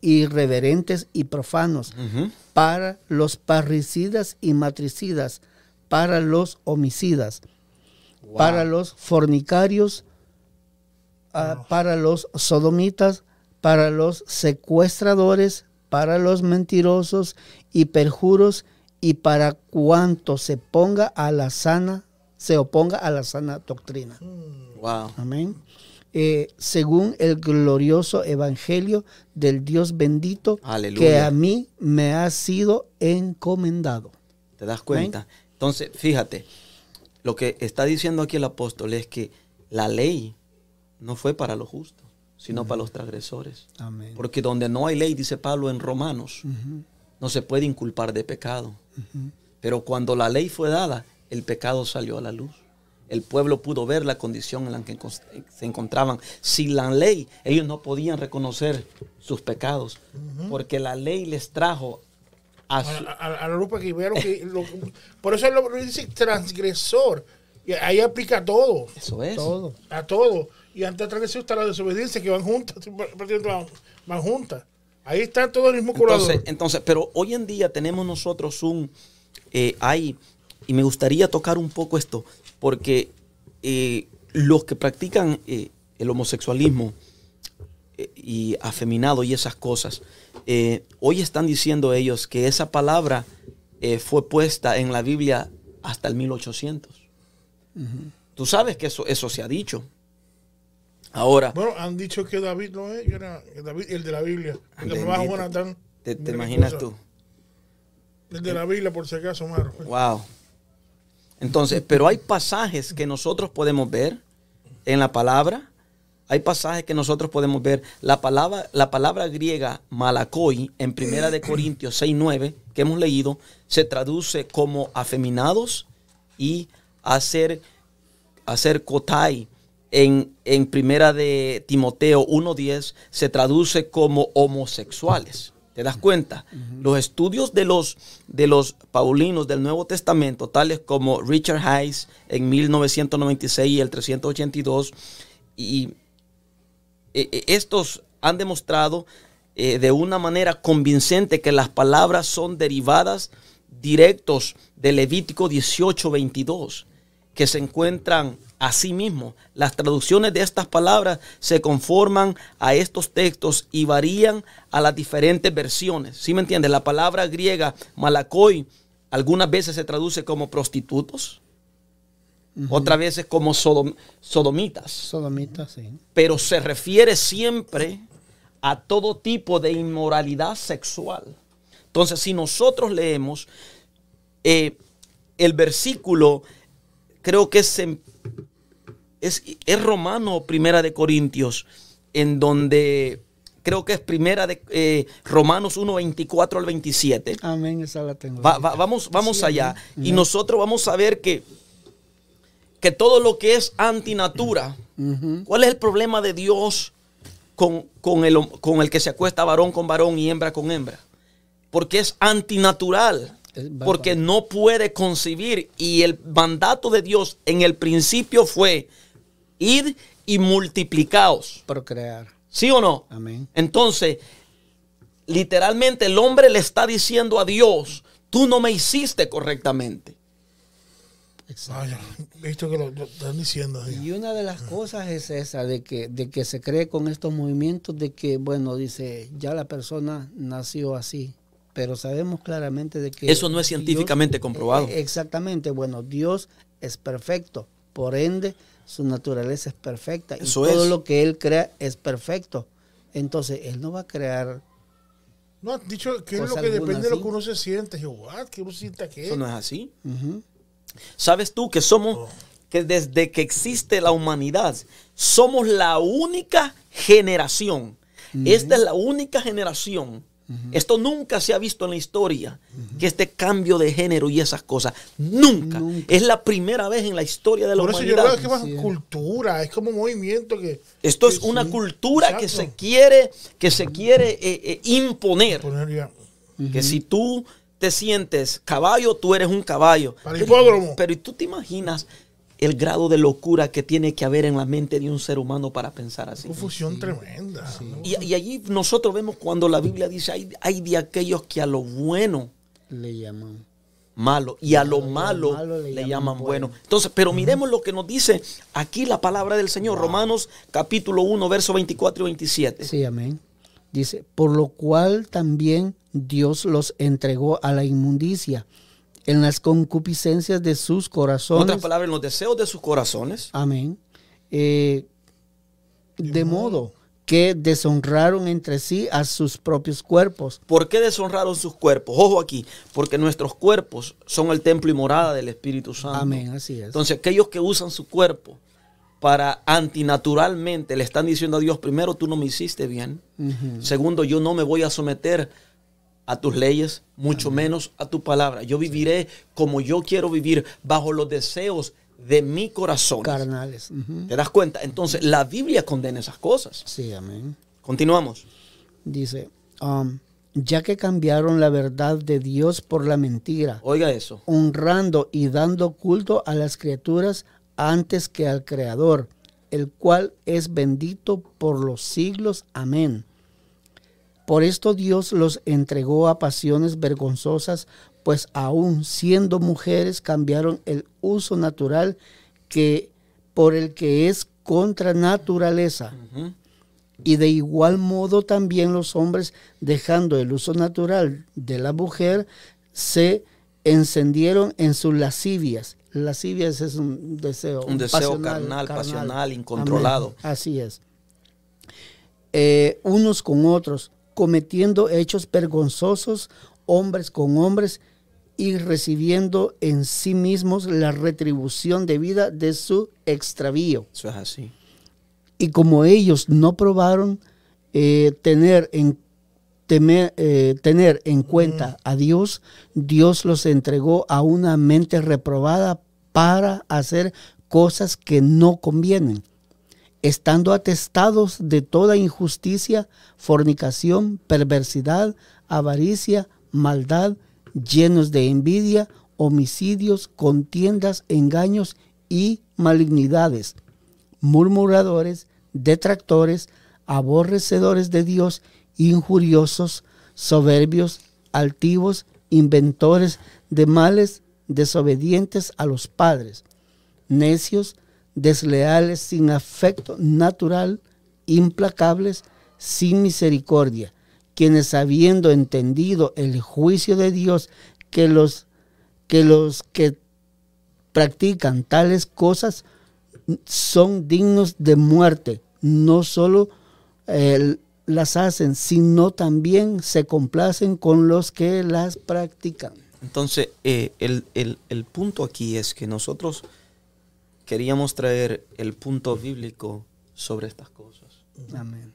irreverentes y profanos, para los parricidas y matricidas, para los homicidas, Wow. para los fornicarios, ah, para los sodomitas, para los secuestradores, para los mentirosos y perjuros, y para cuanto se ponga a la sana, se oponga a la sana doctrina. Wow. Amén. Eh, según el glorioso evangelio del Dios bendito Aleluya. que a mí me ha sido encomendado. ¿Te das cuenta? Entonces, fíjate, lo que está diciendo aquí el apóstol es que la ley no fue para los justos, sino para los transgresores. Amén. Porque donde no hay ley, dice Pablo en Romanos, no se puede inculpar de pecado. Pero cuando la ley fue dada, el pecado salió a la luz. El pueblo pudo ver la condición en la que se encontraban. Sin la ley, ellos no podían reconocer sus pecados, porque la ley les trajo a A, su... a- a la lupa que lo que. lo- por eso lo, lo dice transgresor. Y ahí aplica todo. Eso es. Todo. A todo. Y antes de transgresión está la desobediencia que van juntas. Van, van juntas. Ahí está todo el mismo colador. Entonces, entonces, pero hoy en día tenemos nosotros un, eh, hay, y me gustaría tocar un poco esto, porque eh, los que practican eh, el homosexualismo eh, y afeminado y esas cosas, hoy están diciendo ellos que esa palabra fue puesta en la Biblia hasta el 1800. Tú sabes que eso, eso se ha dicho. Ahora, Bueno, han dicho que David no es, que era David, el de la Biblia. El trabaja Jonathan. ¿te, imaginas tú? El de la Biblia, por si acaso, Maro. Wow. Entonces, pero hay pasajes que nosotros podemos ver en la palabra. Hay pasajes que nosotros podemos ver. La palabra, la palabra griega malakoi en Primera de Corintios 6.9 que hemos leído se traduce como afeminados y hacer, hacer kotai. En, en Primera de Timoteo 1.10 se traduce como homosexuales. ¿Te das cuenta? Los estudios de los, de los paulinos del Nuevo Testamento, tales como Richard Hayes en 1996 y el 382, y eh, eh, estos han demostrado eh, de una manera convincente que las palabras son derivadas directos de Levítico 18, 22, que se encuentran así mismo. Las traducciones de estas palabras se conforman a estos textos y varían a las diferentes versiones. ¿Sí me entiendes? La palabra griega malakoi algunas veces se traduce como prostitutos, otras veces como sodom- sodomitas Sodomita, sí. pero se refiere siempre a todo tipo de inmoralidad sexual. Entonces, si nosotros leemos eh, el versículo, creo que es, en- es, es Romano o Primera de Corintios, en donde creo que es Primera de eh, Romanos 1, 24 al 27. Amén, esa la tengo. Va- va- vamos vamos allá. Y nosotros vamos a ver que que todo lo que es antinatura, ¿cuál es el problema de Dios con, con el, con el que se acuesta varón con varón y hembra con hembra? Porque es antinatural. Porque no puede concebir. Y el mandato de Dios en el principio fue id y multiplicaos. Procrear. ¿Sí o no? Amén. Entonces, literalmente el hombre le está diciendo a Dios, tú no me hiciste correctamente. Vaya, he visto que lo, lo están diciendo. sí. Y una de las cosas es esa, de que, de que se cree con estos movimientos de que, bueno, dice, ya la persona nació así. Pero sabemos claramente de que... Eso no es científicamente comprobado. eh, exactamente, bueno, Dios es perfecto. Por ende, su naturaleza es perfecta. Eso y todo es. lo que Él crea es perfecto. Entonces, Él no va a crear... No, has dicho que es lo que alguna, depende de lo que uno se siente. Yo, what? ¿Qué uno sienta qué? Eso no es así. ¿Sabes tú que somos, que desde que existe la humanidad, somos la única generación? Esta es la única generación. Esto nunca se ha visto en la historia, que este cambio de género y esas cosas. Nunca. Nunca. Es la primera vez en la historia de la Por eso yo humanidad. creo que es más Sí, cultura, es como un movimiento que... Esto es una sí, cultura que se quiere, que se quiere eh, eh, imponer. Que si tú te sientes caballo, tú eres un caballo. Para Pero- hipódromo. Pero ¿y tú te imaginas el grado de locura que tiene que haber en la mente de un ser humano para pensar así? Confusión tremenda. Y, y allí nosotros vemos cuando la Biblia dice, hay, hay de aquellos que a lo bueno Le llaman. malo y a lo malo, malo le, le llaman llaman bueno. bueno. Entonces, pero miremos lo que nos dice aquí la palabra del Señor, Romanos capítulo 1, verso 24 y 27. Sí, amén. Dice, por lo cual también Dios los entregó a la inmundicia en las concupiscencias de sus En corazones. otras palabras, en los deseos de sus corazones. Amén. Eh, de modo que deshonraron entre sí a sus propios cuerpos. ¿Por qué deshonraron sus cuerpos? Ojo aquí, porque nuestros cuerpos son el templo y morada del Espíritu Santo. Amén, así es. Entonces, aquellos que usan su cuerpo para antinaturalmente le están diciendo a Dios, primero, tú no me hiciste bien. Segundo, yo no me voy a someter a tus leyes, mucho menos a tu palabra. Yo viviré como yo quiero vivir, bajo los deseos de mi corazón. Carnales. ¿Te das cuenta? Entonces, la Biblia condena esas cosas. Sí, amén. Continuamos. Dice, um, ya que cambiaron la verdad de Dios por la mentira, Oiga eso. honrando y dando culto a las criaturas antes que al Creador, el cual es bendito por los siglos. Amén. Por esto Dios los entregó a pasiones vergonzosas, pues aún siendo mujeres cambiaron el uso natural que por el que es contra naturaleza. Y de igual modo también los hombres, dejando el uso natural de la mujer, se encendieron en sus lascivias. Lascivias es un deseo. Un deseo carnal, pasional, incontrolado. Amén. Así es. Eh, unos con otros, cometiendo hechos vergonzosos, hombres con hombres, y recibiendo en sí mismos la retribución debida de su extravío. Eso es así. Y como ellos no probaron eh, tener, en, temer- eh, tener en cuenta a Dios, Dios los entregó a una mente reprobada para hacer cosas que no convienen, estando atestados de toda injusticia, fornicación, perversidad, avaricia, maldad, llenos de envidia, homicidios, contiendas, engaños y malignidades murmuradores, detractores, aborrecedores de Dios, injuriosos, soberbios, altivos, inventores de males, desobedientes a los padres, necios, desleales, sin afecto natural, implacables, sin misericordia, quienes habiendo entendido el juicio de Dios que los que los que practican tales cosas son dignos de muerte. No solo eh, las hacen, sino también se complacen con los que las practican. Entonces, eh, el, el- el punto aquí es que nosotros queríamos traer el punto bíblico sobre estas cosas. Amén.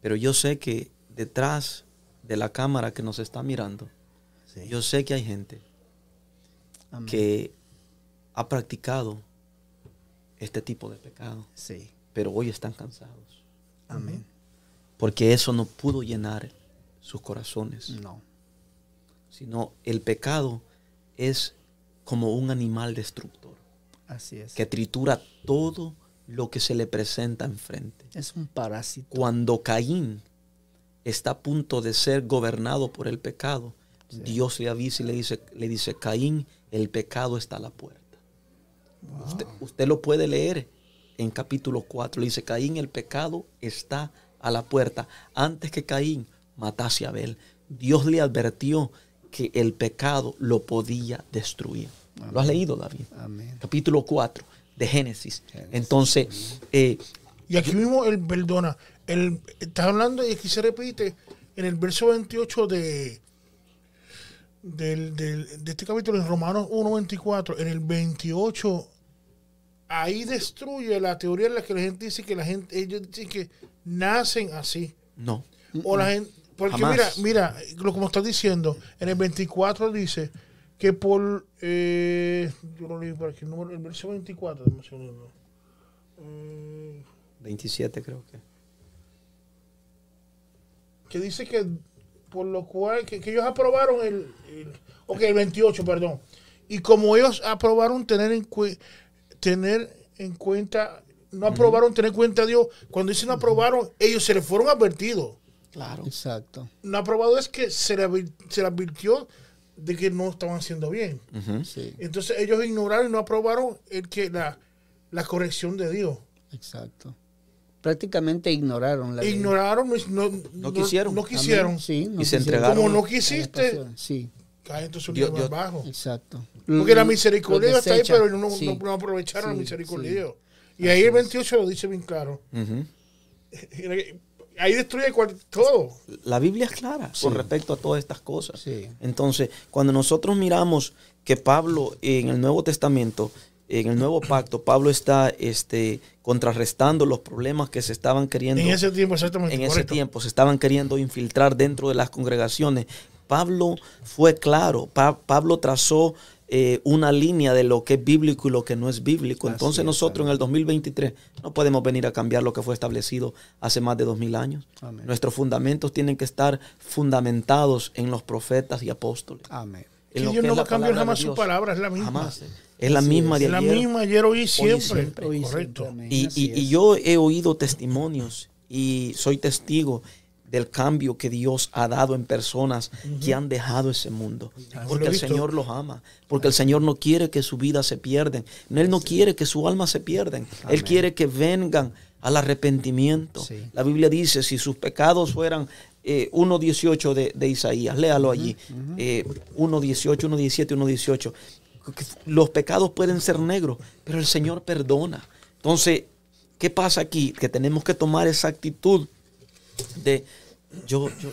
Pero yo sé que detrás de la cámara que nos está mirando, yo sé que hay gente Amén. que ha practicado este tipo de pecado. Sí. Pero hoy están cansados. Amén. Porque eso no pudo llenar sus corazones. No. Sino el pecado es como un animal destructor Así es. que tritura todo lo que se le presenta enfrente. Es un parásito. Cuando Caín está a punto de ser gobernado por el pecado, Dios le avisa y le dice, le dice, Caín, el pecado está a la puerta. Usted, usted lo puede leer en capítulo 4. Le dice, Caín, el pecado está a la puerta. Antes que Caín matase a Abel, Dios le advirtió que el pecado lo podía destruir. ¿Lo has leído, David? Amén. Capítulo 4 de Génesis. Entonces, eh, Y aquí mismo, el, perdona, el, estás hablando y aquí se repite en el verso 28 de, del, del- de este capítulo en Romanos 1.24, en el 28, ahí destruye la teoría en la que la gente dice que la gente, ellos dicen que nacen así. no. O la gente, porque Jamás. mira, mira, lo como estás diciendo, en el 24 dice que por, eh, yo lo leí por aquí, el, número, el verso 24, dame un segundo. Eh, 27 creo que. que dice que por lo cual que, que ellos aprobaron el, el ok el 28 perdón y como ellos aprobaron tener en tener en cuenta no aprobaron tener en cuenta a Dios cuando dicen no aprobaron ellos se les fueron advertidos Claro. Exacto. no aprobado es que se advir- se les advirtió de que no estaban haciendo bien. Sí. entonces ellos ignoraron y no aprobaron el que la, la corrección de Dios Exacto. Prácticamente ignoraron la ley. ignoraron no, no, quisieron. no quisieron Amén. Sí, no Y se entregaron. como no quisiste. Sí, cae entonces un Dios- nivel Dios- bajo exacto. Porque la misericordia está ahí, pero no, no- Sí. no aprovecharon la misericordia. Y ahí el 28 lo dice bien claro. Ujú. Ahí destruye todo. La Biblia es clara con respecto a todas estas cosas. Sí. Entonces, cuando nosotros miramos que Pablo en el Nuevo Testamento, en el Nuevo Pacto, Pablo está este, contrarrestando los problemas que se estaban queriendo En ese tiempo, exactamente. en ese tiempo se estaban queriendo infiltrar dentro de las congregaciones. Pablo fue claro, Pa- Pablo trazó eh, una línea de lo que es bíblico y lo que no es bíblico. Así Entonces es, nosotros en el 2023 no podemos venir a cambiar lo que fue establecido hace más de dos mil años. Amén. Nuestros fundamentos tienen que estar fundamentados en los profetas y apóstoles. Amén. Que Dios que no va a cambiar jamás su palabra, es la misma. Jamás. Es la Así misma es. de Es la misma ayer, hoy y siempre. siempre. Hoy y Correcto. siempre. Y, yo he oído testimonios y soy testigo del cambio que Dios ha dado en personas que han dejado ese mundo. Porque el. Señor los ama. Porque el Señor no quiere que su vida se pierden. Él no quiere que su alma se pierden. Él Amén. quiere que vengan al arrepentimiento. Sí. La Biblia dice, si sus pecados fueran eh, 1.18 de, de Isaías, léalo allí. Eh, 1.18, 1.17, 1.18. que Los pecados pueden ser negros, pero el Señor perdona. Entonces, ¿qué pasa aquí? Que tenemos que tomar esa actitud de yo, yo,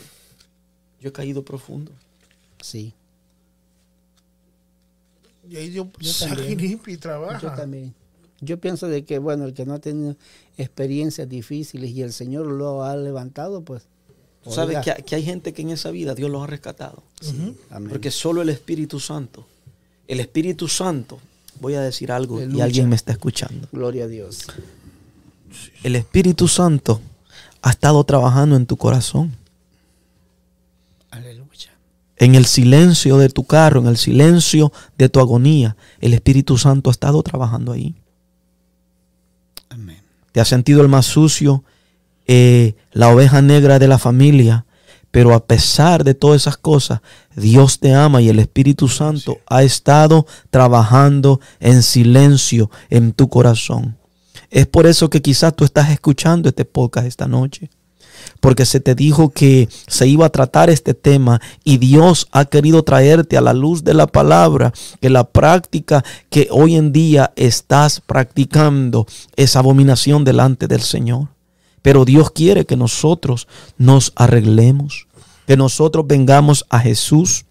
yo he caído profundo. Sí, Y ahí Dios Yo saca y también. y trabaja. yo también. Yo pienso de que, bueno, el que no ha tenido experiencias difíciles y el Señor lo ha levantado, pues. Tú sabes que, que hay gente que en esa vida Dios los ha rescatado. Amén. Porque solo el Espíritu Santo, el Espíritu Santo, voy a decir algo y alguien me está escuchando. Gloria a Dios. El Espíritu Santo ha estado trabajando en tu corazón. Aleluya. En el silencio de tu carro, en el silencio de tu agonía, el Espíritu Santo ha estado trabajando ahí. Amén. Te has sentido el más sucio, eh, la oveja negra de la familia, pero a pesar de todas esas cosas, Dios te ama y el Espíritu Santo ha estado trabajando en silencio en tu corazón. Es por eso que quizás tú estás escuchando este podcast esta noche. Porque se te dijo que se iba a tratar este tema y Dios ha querido traerte a la luz de la palabra que la práctica que hoy en día estás practicando es abominación delante del Señor. Pero Dios quiere que nosotros nos arreglemos, que nosotros vengamos a Jesús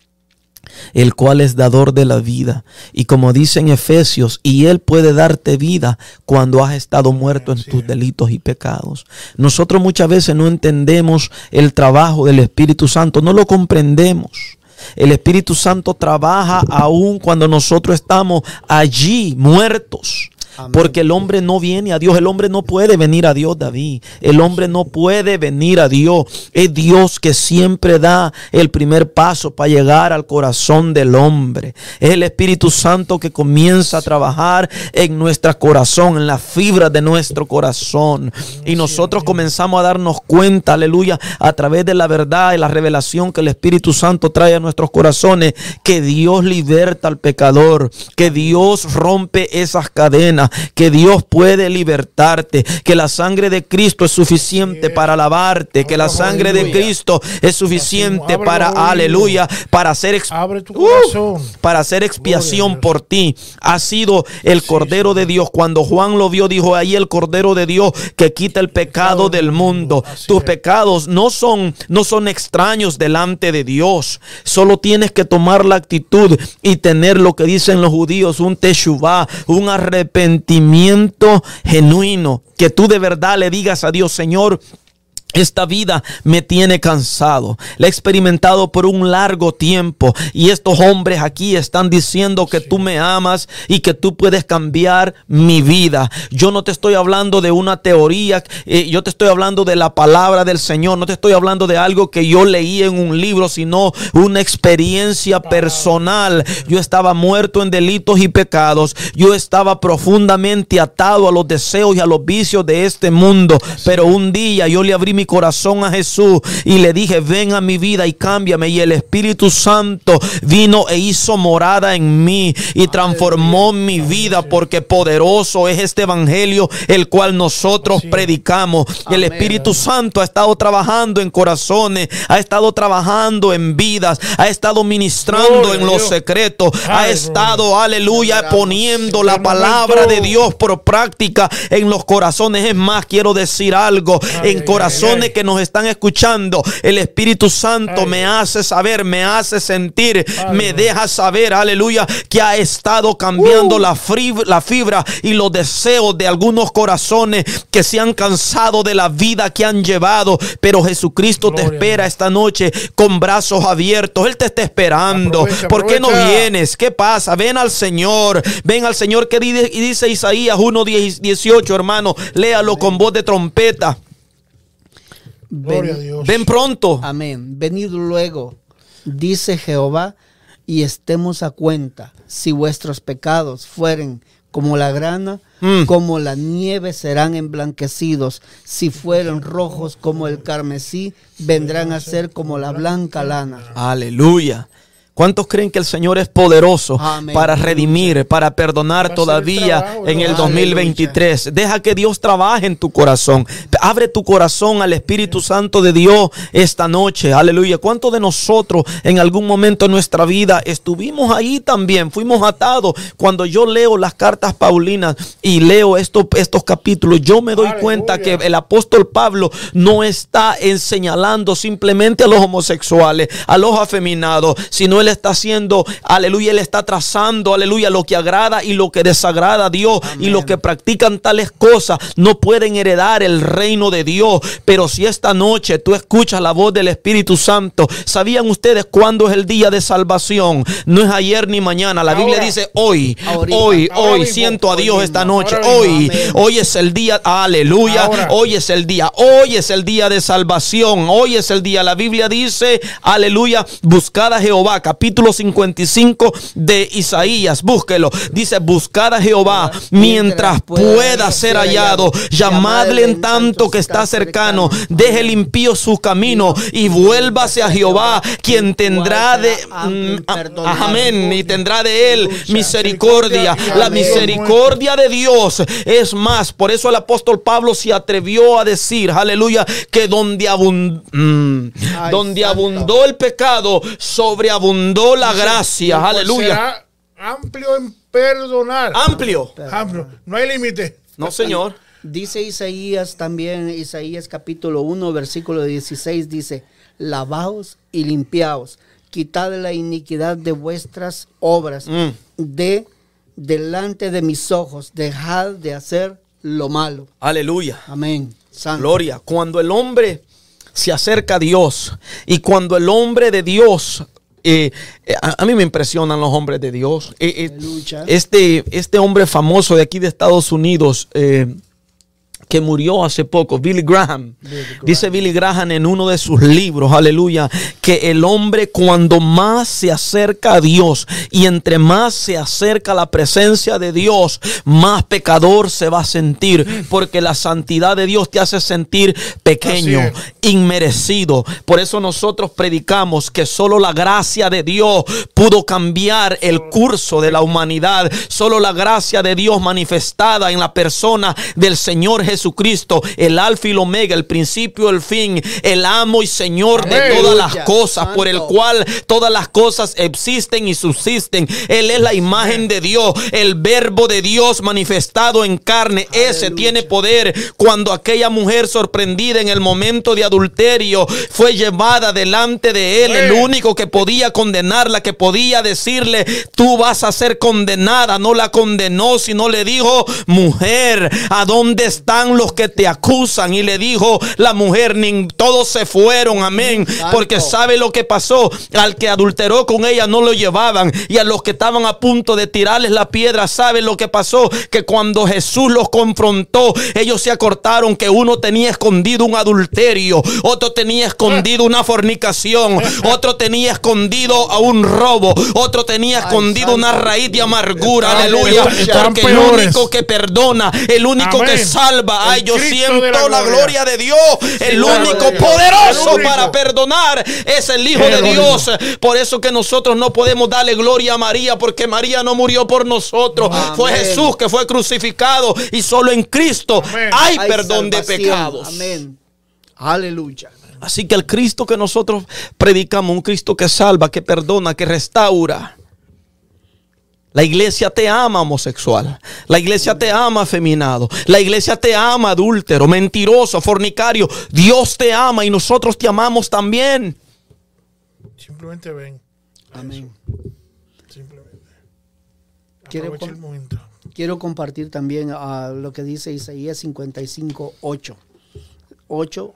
el cual es dador de la vida. Y como dice en Efesios, y Él puede darte vida cuando has estado muerto en tus delitos y pecados. Nosotros muchas veces no entendemos el trabajo del Espíritu Santo, no lo comprendemos. El Espíritu Santo trabaja aún cuando nosotros estamos allí muertos. Porque el hombre no viene a Dios. El hombre no puede venir a Dios, David. El hombre no puede venir a Dios. Es Dios que siempre da el primer paso para llegar al corazón del hombre. Es el Espíritu Santo que comienza a trabajar en nuestro corazón, en las fibras de nuestro corazón. Y nosotros comenzamos a darnos cuenta, aleluya, a través de la verdad y la revelación que el Espíritu Santo trae a nuestros corazones, que Dios liberta al pecador, que Dios rompe esas cadenas, que Dios puede libertarte, que la sangre de Cristo es suficiente para lavarte, que la sangre de Cristo es suficiente para, aleluya, para hacer ex- Abre tu Uh, para hacer expiación por ti. Ha sido el Cordero de Dios. Cuando Juan lo vio, dijo, ahí el Cordero de Dios que quita el pecado del mundo. Así Tus es. pecados no son, no son extraños delante de Dios. Solo tienes que tomar la actitud y tener lo que dicen los judíos, un teshuvah, un arrepentimiento genuino. Que tú de verdad le digas a Dios, Señor, esta vida me tiene cansado. La he experimentado por un largo tiempo. Y estos hombres aquí están diciendo que tú me amas y que tú puedes cambiar mi vida. Yo no te estoy hablando de una teoría. eh, yo te estoy hablando de la palabra del Señor. No te estoy hablando de algo que yo leí en un libro, sino una experiencia personal. Yo estaba muerto en delitos y pecados. Yo estaba profundamente atado a los deseos y a los vicios de este mundo. Pero un día yo le abrí mi corazón a Jesús y le dije, ven a mi vida y cámbiame. Y el Espíritu Santo vino e hizo morada en mí y transformó mi vida porque poderoso es este evangelio el cual nosotros predicamos. El. Espíritu Santo ha estado trabajando en corazones, ha estado trabajando en vidas, ha estado ministrando en los secretos, ha estado, aleluya, poniendo la palabra de. Dios por práctica en los corazones. Es más, quiero decir algo, en corazones que nos están escuchando, el Espíritu Santo me hace saber, me hace sentir, me deja saber, aleluya, que ha estado cambiando Uh. la, fibra y los deseos de algunos corazones que se han cansado de la vida que han llevado. Pero Jesucristo te Gloria espera esta noche con brazos abiertos. Él te está esperando. Aprovecha, ¿Por qué no vienes? ¿Qué pasa? Ven al Señor. Ven al Señor que di- y dice Isaías 1, 18, hermano. Léalo con voz de trompeta. Gloria a Ven- Dios. Ven pronto. Amén. Venid luego, dice Jehová, y estemos a cuenta. Si vuestros pecados fueren como la grana, Mm. como la nieve serán emblanquecidos. Si fueren rojos como el carmesí, vendrán a ser como la blanca lana. Aleluya. ¿Cuántos creen que el Señor es poderoso Amén. para redimir, para perdonar Va el todavía trabajo, en el hermano. 2023? Deja que Dios trabaje en tu corazón. Abre tu corazón al Espíritu Santo de Dios esta noche. Aleluya. ¿Cuántos de nosotros en algún momento de nuestra vida estuvimos ahí también? Fuimos atados. Cuando yo leo las cartas paulinas y leo estos, estos capítulos, yo me doy Aleluya. cuenta que el apóstol Pablo no está en señalando simplemente a los homosexuales, a los afeminados, sino él está haciendo, aleluya, él está trazando, aleluya, lo que agrada y lo que desagrada a Dios. Y los que practican tales cosas no pueden heredar el reino de Dios. Pero si esta noche tú escuchas la voz del Espíritu Santo, ¿sabían ustedes cuándo es el día de salvación? No es ayer ni mañana. La Biblia dice hoy, Ahorita. hoy, Ahora hoy. mismo. Siento a Dios mismo. esta noche. Mismo. Hoy, hoy es el día, aleluya. Ahora. Hoy es el día, hoy es el día de salvación, hoy es el día. La Biblia dice, aleluya, buscad a Jehová, capítulo 55 de Isaías, búsquelo. Dice, buscad a Jehová mientras pueda ser hallado, llamadle en tanto que está cercano, deje el impío su camino y vuélvase a Jehová, quien tendrá de, mm, amén, y tendrá de él misericordia. La misericordia de Dios es más. Por eso el apóstol Pablo se atrevió a decir, aleluya, que donde, mm, donde abundó el pecado, sobreabundó la gracia. Aleluya. será amplio en perdonar. Amplio. Amplio. No hay límite. No, señor. Dice Isaías también, Isaías capítulo 1, versículo 16, dice, lavaos y limpiaos, quitad la iniquidad de vuestras obras, Mm. de delante de mis ojos, dejad de hacer lo malo. Aleluya. Amén. Santo. Gloria. Cuando el hombre se acerca a Dios y cuando el hombre de Dios eh, eh, a, a mí me impresionan los hombres de Dios. Eh, eh, este, este hombre famoso de aquí de Estados Unidos, eh, que murió hace poco, Billy Graham. Dice Billy Graham en uno de sus libros, aleluya, que el hombre cuando más se acerca a Dios y entre más se acerca a la presencia de Dios, más pecador se va a sentir, porque la santidad de Dios te hace sentir pequeño, inmerecido. Por eso nosotros predicamos que solo la gracia de Dios pudo cambiar el curso de la humanidad. Solo la gracia de Dios manifestada en la persona del Señor Jesucristo, el alfa y el omega, el principio, el fin, el amo y Señor de Amén. todas las cosas, por el cual todas las cosas existen y subsisten. Él es la imagen de Dios, el verbo de Dios manifestado en carne. Ese tiene poder cuando aquella mujer sorprendida en el momento de adulterio fue llevada delante de él, el único que podía condenarla, que podía decirle, tú vas a ser condenada, no la condenó, sino le dijo, mujer, ¿a dónde están los que te acusan? Y le dijo la mujer, todos se fueron, amén, porque sabe lo que pasó, al que adulteró con ella no lo llevaban. Y a los que estaban a punto de tirarles la piedra, sabe lo que pasó, que cuando Jesús los confrontó, ellos se acortaron que uno tenía escondido un adulterio, otro tenía escondido una fornicación, otro tenía escondido a un robo, otro tenía escondido una raíz de amargura, aleluya, porque el único que perdona, el único que Amén. Ay, yo siento la la gloria. gloria de Dios, el único poderoso El único. para perdonar es el Hijo El de único. Dios. Por eso que nosotros no podemos darle gloria a María, porque María no murió por nosotros. Amén. Fue Jesús que fue crucificado y solo en Cristo Amén. hay Hay perdón de pecados. Amén. Aleluya. Así que el Cristo que nosotros predicamos, un Cristo que salva, que perdona, que restaura. La iglesia te ama homosexual. La iglesia te ama afeminado. La iglesia te ama adúltero, mentiroso, fornicario. Dios te ama y nosotros te amamos también. Simplemente ven. Amén. Simplemente. ¿Quiere Aprovecha pon- el momento. Quiero compartir también ah, lo que dice Isaías 55, 8. 8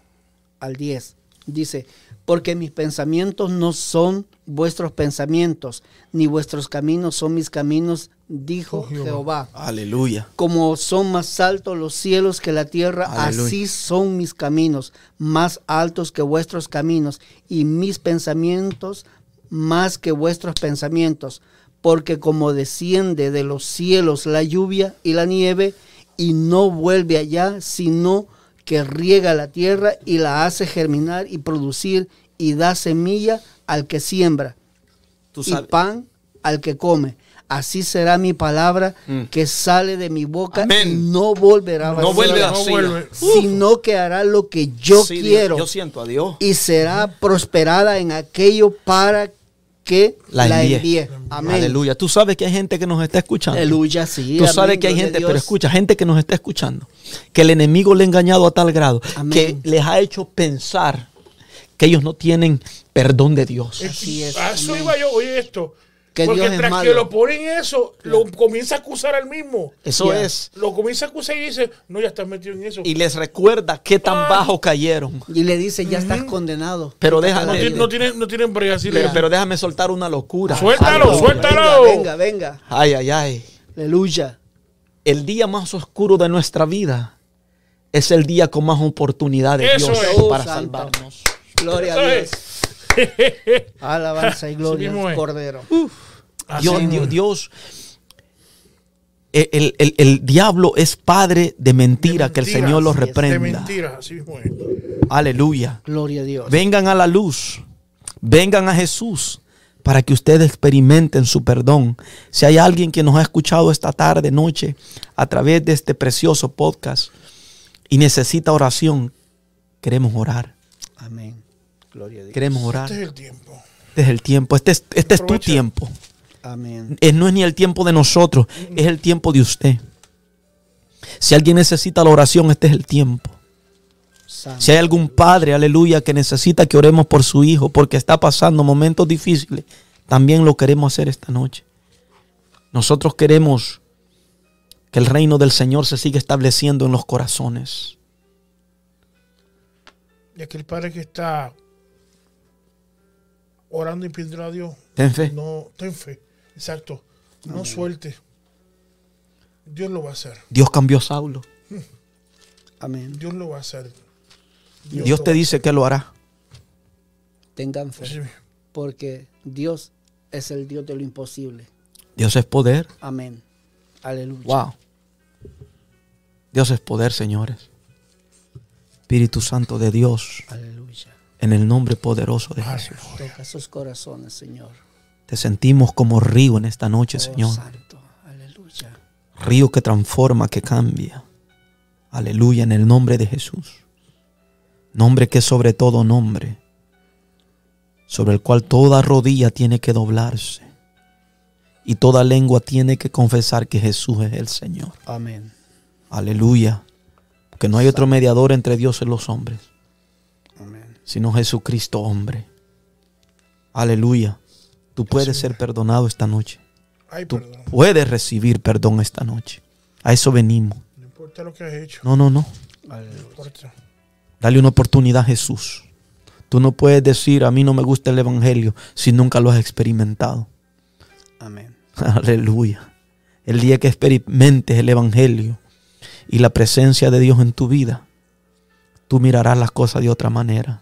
al 10. Dice, porque mis pensamientos no son vuestros pensamientos, ni vuestros caminos son mis caminos, dijo Oh, Jehová. Jehová. Aleluya. Como son más altos los cielos que la tierra, Aleluya. así son mis caminos, más altos que vuestros caminos, y mis pensamientos más que vuestros pensamientos. Porque como desciende de los cielos la lluvia y la nieve, y no vuelve allá, sino que riega la tierra y la hace germinar y producir, y da semilla al que siembra Tú y pan al que come. Así será mi palabra Mm. que sale de mi boca Amén. y no volverá No vacía, vuelve No vacía. vuelve. sino que hará lo que yo Sí, Dios, quiero Yo siento a Dios. y será prosperada en aquello para que La la. Amén. Aleluya. Tú sabes que hay gente que nos está escuchando. Aleluya, sí. Tú amén, sabes que hay gente, pero escucha, gente que nos está escuchando, que el enemigo le ha engañado a tal grado Amén. que les ha hecho pensar que ellos no tienen perdón de Dios. Así es, A eso amén. iba yo, oye esto. Que Porque Dios es tras malo. que lo ponen eso, lo comienza a acusar al mismo. Eso es. Lo comienza a acusar y dice, no, ya estás metido en eso. Y les recuerda qué tan Ay. bajo cayeron. Y le dice, ya estás condenado. Pero déjame- no, tienen, no tienen. Pero, déjame soltar una locura. Suéltalo, Aleluya. suéltalo. Venga, venga, venga. Ay, ay, ay. Aleluya. El día más oscuro de nuestra vida es el día con más oportunidad de Eso Dios es. Oh, para santo. salvarnos. Gloria Eso a. Dios. Alabanza y gloria es. Cordero. Así Dios, Dios- el, el- el diablo es padre de mentira, De que el Señor lo así es, de De reprenda. mentiras, así mismo es. Aleluya. Gloria a Dios. Vengan a la luz. Vengan a Jesús para que ustedes experimenten su perdón. Si hay alguien que nos ha escuchado esta tarde, noche, a través de este precioso podcast y necesita oración, queremos orar. Amén. Gloria a Dios. Queremos orar. Este es el tiempo. Este es el tiempo. Este es, este es tu tiempo. Amén. No es ni el tiempo de nosotros, es el tiempo de usted. Si alguien necesita la oración, este es el tiempo. Santo. Si hay algún padre, aleluya, que necesita que oremos por su hijo porque está pasando momentos difíciles, también lo queremos hacer esta noche. Nosotros queremos que el reino del Señor se siga estableciendo en los corazones. Y aquel padre que está orando y pidiendo a Dios. Ten fe. No, ten fe. Exacto. No suelte. Dios lo va a hacer. Dios cambió a Saulo. Amén. Dios lo va a hacer. Dios te dice que lo hará. Tengan fe. Sí. porque Dios es el Dios de lo imposible. Dios es poder. Amén. Aleluya. Wow. Dios es poder, señores. Espíritu Santo de Dios, Aleluya. en el nombre poderoso de Jesús. Toca sus corazones, Señor. Te sentimos como río en esta noche, Oh, Señor. Santo. Aleluya. Río que transforma, que cambia. Aleluya, en el nombre de Jesús. Nombre que es sobre todo nombre. Sobre el cual toda rodilla tiene que doblarse. Y toda lengua tiene que confesar que Jesús es el Señor. Amén. Aleluya. Porque no hay otro mediador entre Dios y los hombres, Amén. sino Jesucristo hombre. Aleluya. Tú puedes ser perdonado esta noche. Ay, Tú perdón. puedes recibir perdón esta noche. A eso venimos. No importa lo que has hecho. No, no, no. Aleluya. No importa. Dale una oportunidad a Jesús. Tú no puedes decir, a mí no me gusta el Evangelio si nunca lo has experimentado. Amén. Aleluya. El día que experimentes el Evangelio y la presencia de Dios en tu vida, tú mirarás las cosas de otra manera.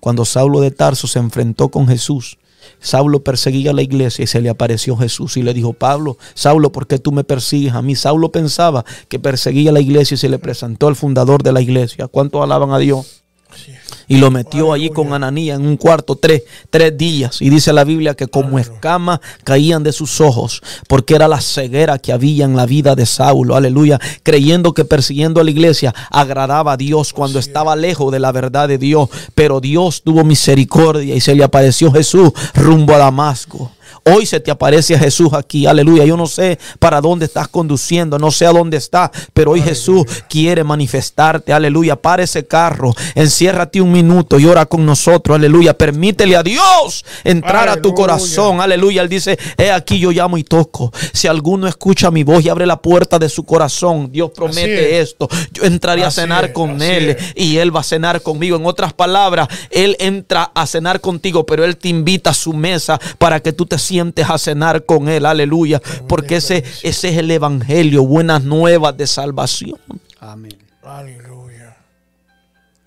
Cuando Saulo de Tarso se enfrentó con Jesús, Saulo perseguía a la iglesia y se le apareció Jesús y le dijo, Pablo, Saulo, ¿por qué tú me persigues a mí? Saulo pensaba que perseguía a la iglesia y se le presentó al fundador de la iglesia. ¿Cuántos alaban a Dios? Es. Y lo metió allí con Ananías en un cuarto tres, tres días. Y dice la Biblia que como escamas caían de sus ojos, porque era la ceguera que había en la vida de Saulo, aleluya, creyendo que persiguiendo a la iglesia agradaba a Dios cuando estaba lejos de la verdad de Dios. Pero Dios tuvo misericordia y se le apareció Jesús rumbo a Damasco. Hoy se te aparece a Jesús aquí, aleluya. Yo no sé para dónde estás conduciendo, no sé a dónde estás, pero hoy Jesús quiere manifestarte, aleluya. Para ese carro, enciérrate un minuto y ora con nosotros, aleluya. Permítele a Dios entrar a tu corazón, aleluya. Él dice, he aquí yo llamo y toco. Si alguno escucha mi voz y abre la puerta de su corazón, Dios promete es. esto. Yo entraré a cenar es, con él es. y él va a cenar conmigo. En otras palabras, él entra a cenar contigo, pero él te invita a su mesa para que tú te sientes a cenar con él. Aleluya. Porque ese, ese es el evangelio, buenas nuevas de salvación. Amén. Aleluya.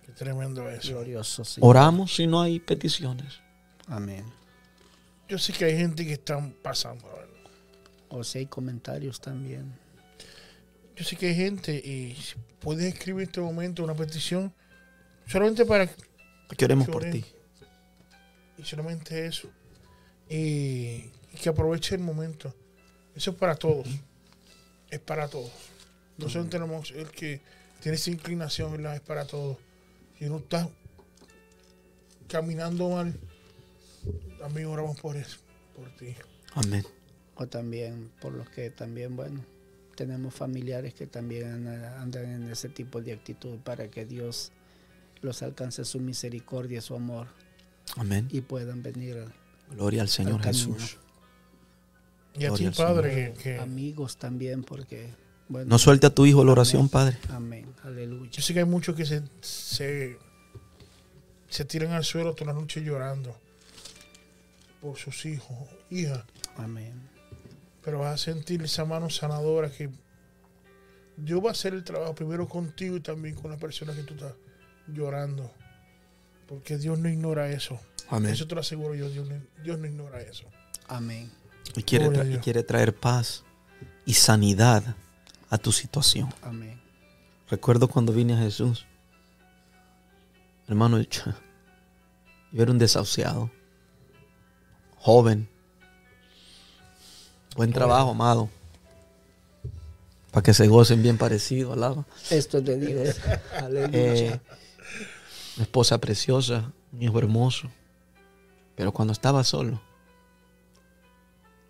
Qué tremendo eso. Glorioso. Oramos si no hay peticiones. Amén. Yo sé que hay gente que están pasando. O si hay comentarios también. Yo sé que hay gente y si puedes escribir en este momento una petición solamente para Que oremos por ti. y solamente eso. Y, y que aproveche el momento. Eso es para todos. Es para todos. No solo tenemos el que tiene esa inclinación, ¿verdad? Es para todos. Si no estás caminando mal, también oramos por eso, por ti. Amén. O también por los que también, bueno, tenemos familiares que también andan andan en ese tipo de actitud para que Dios los alcance su misericordia, su amor Amén. y puedan venir Gloria al Señor Al. Jesús. Y a Gloria ti, Padre, que, que- amigos también porque, bueno, No suelte a tu hijo la oración, Padre. amén, aleluya. yo sé que hay muchos que se, se, se tiran al suelo toda la noche llorando por sus hijos, hijas. Amén. pero vas a sentir esa mano sanadora que Dios va a hacer el trabajo primero contigo y también con la persona que tú estás llorando. Porque Dios no ignora eso. Amén. Eso te lo aseguro yo, Dios no, Dios no ignora eso. Amén. Y quiere, tra- y quiere traer paz y sanidad a tu situación. Amén. Recuerdo cuando vine a Jesús. Hermano, yo yo era un desahuciado. Joven. Buen trabajo, amado. Para que se gocen bien parecido, alaba. Esto es de Dios. aleluya. Eh, una esposa preciosa, un hijo hermoso. Pero cuando estaba solo,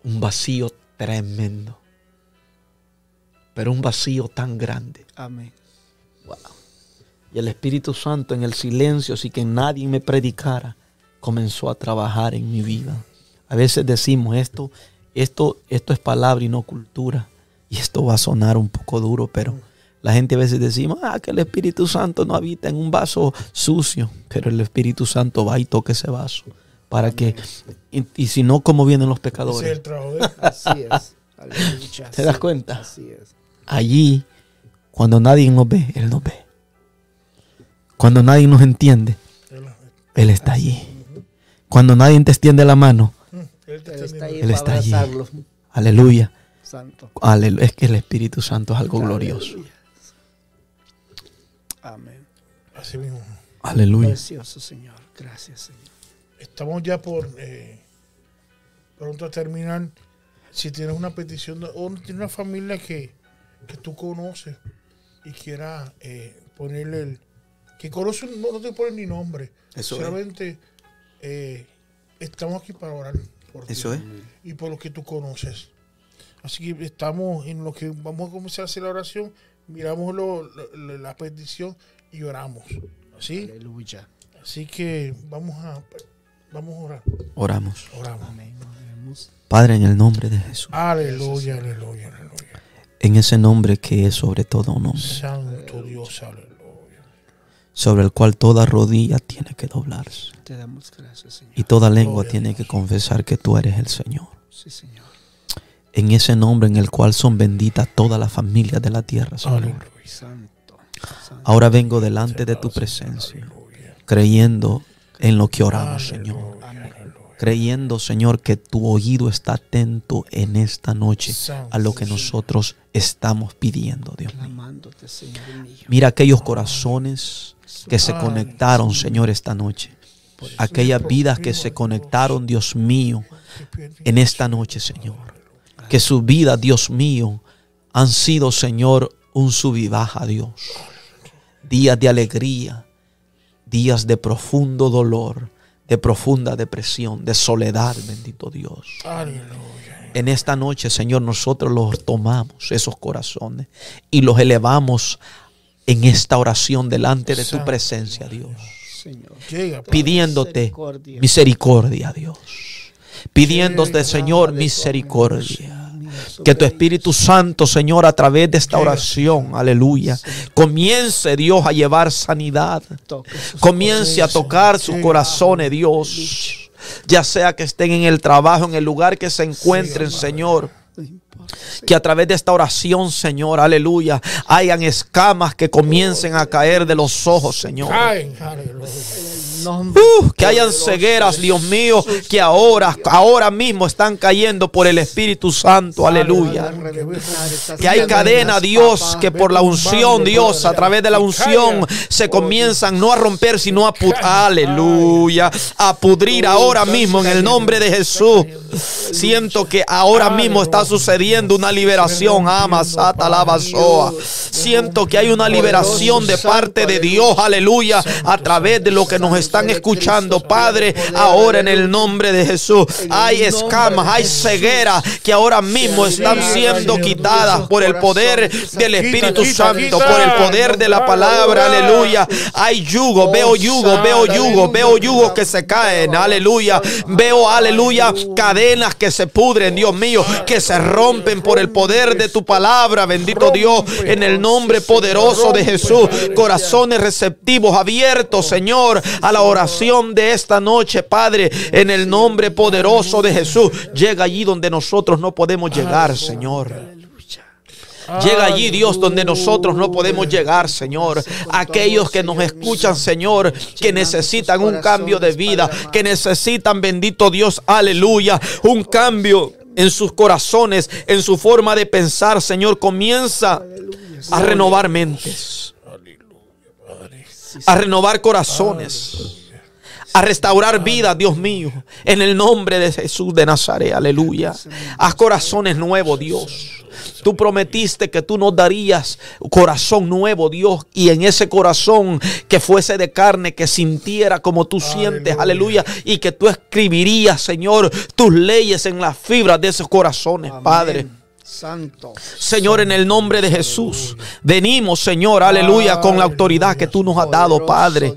un vacío tremendo. Pero un vacío tan grande. Amén. Y el Espíritu Santo en el silencio, sin que nadie me predicara, comenzó a trabajar en mi vida. A veces decimos esto, esto, esto es palabra y no cultura. Y esto va a sonar un poco duro, pero la gente a veces decimos, ah, que el Espíritu Santo no habita en un vaso sucio. Pero el Espíritu Santo va y toca ese vaso. Para que, y, y si no, ¿cómo vienen los es pecadores? el trabajo de él. Así es. Aleluya. ¿Te das cuenta? Así es. Allí, cuando nadie nos ve, Él nos ve. Cuando nadie nos entiende, Él está allí. Cuando nadie te extiende la mano, Él te Él está Él para está allí. aleluya. Santo. Alelu- Es que el Espíritu Santo es algo glorioso. Amén. Así mismo. Aleluya. Precioso Señor. Gracias, Señor. Estamos ya por eh, pronto a terminar. Si tienes una petición de- o tienes una familia que, que tú conoces y quiera eh, ponerle el. que conoce, no, no te pones ni nombre. Eso es. Solamente eh, estamos aquí para orar por ti Eso es. y por lo que tú conoces. Así que estamos en lo que vamos a comenzar a hacer la oración, miramos lo- lo- la petición y oramos. ¿Sí? Aleluya. Así que vamos a vamos a orar. Oramos. Oramos. Amén. Padre, en el nombre de Jesús. Aleluya, aleluya, aleluya. En ese nombre que es sobre todo un nombre. Santo Dios, aleluya. Sobre el cual toda rodilla tiene que doblarse. Te damos gracias, Señor. Y toda lengua tiene que confesar que tú eres el Señor. Sí, Señor. En ese nombre en el cual son benditas todas las familias de la tierra, Señor. Ahora vengo delante de tu presencia, creyendo en lo que oramos, Señor. Creyendo, Señor, que tu oído está atento en esta noche a lo que nosotros estamos pidiendo, Dios mío. Mira aquellos corazones que se conectaron, Señor, esta noche. Aquellas vidas que se conectaron, Dios mío, en esta noche, Señor. Que sus vidas, Dios mío, han sido, Señor, un sub y baja, Dios. Días de alegría, días de profundo dolor, de profunda depresión, de soledad, bendito Dios. Aleluya. En esta noche, Señor, nosotros los tomamos, esos corazones, y los elevamos en esta oración delante de tu presencia, Dios. Pidiéndote misericordia, Dios. Pidiéndote, Señor, misericordia. Que tu Espíritu Santo, Señor, a través de esta oración, aleluya, comience, Dios, a llevar sanidad. Comience a tocar sus corazones, Dios. Ya sea que estén en el trabajo, en el lugar que se encuentren, Señor. Que a través de esta oración, Señor, aleluya, hayan escamas que comiencen a caer de los ojos, Señor. Uh, que hayan cegueras, Dios mío, que ahora, ahora mismo están cayendo por el Espíritu Santo, aleluya. Que hay cadena, Dios, que por la unción, Dios, a través de la unción, se comienzan no a romper, sino a pudrir, aleluya, a pudrir ahora mismo en el nombre de Jesús. Siento que ahora mismo está sucediendo una liberación, ama, sata, lava, soa. Siento que hay una liberación de parte de Dios, aleluya, a través de lo que nos están escuchando, Padre, ahora en el nombre de Jesús. Hay escamas, hay ceguera que ahora mismo están siendo quitadas por el poder del Espíritu Santo, por el poder de la palabra, aleluya. Hay yugo, veo yugo, veo yugo, veo yugo que se caen, aleluya. Veo, aleluya, cadenas que se pudren, Dios mío, que se rompen por el poder de tu palabra, bendito Dios, en el nombre poderoso de Jesús. Corazones receptivos, abiertos, Señor, a la oración de esta noche, Padre, en el nombre poderoso de Jesús. Llega allí donde nosotros no podemos llegar, Señor. Llega allí, Dios, donde nosotros no podemos llegar, Señor. Aquellos que nos escuchan, Señor, que necesitan un cambio de vida, que necesitan, bendito Dios, aleluya, un cambio en sus corazones, en su forma de pensar, Señor. Comienza a renovar mentes, a renovar corazones a restaurar vida, Dios mío, en el nombre de Jesús de Nazaret, aleluya. Haz corazones nuevos, Dios. Tú prometiste que tú nos darías corazón nuevo, Dios, y en ese corazón que fuese de carne, que sintiera como tú sientes, aleluya, y que tú escribirías, Señor, tus leyes en las fibras de esos corazones, Padre. Santo. Señor, en el nombre de Jesús, venimos, Señor, aleluya, con la autoridad que tú nos has dado, Padre.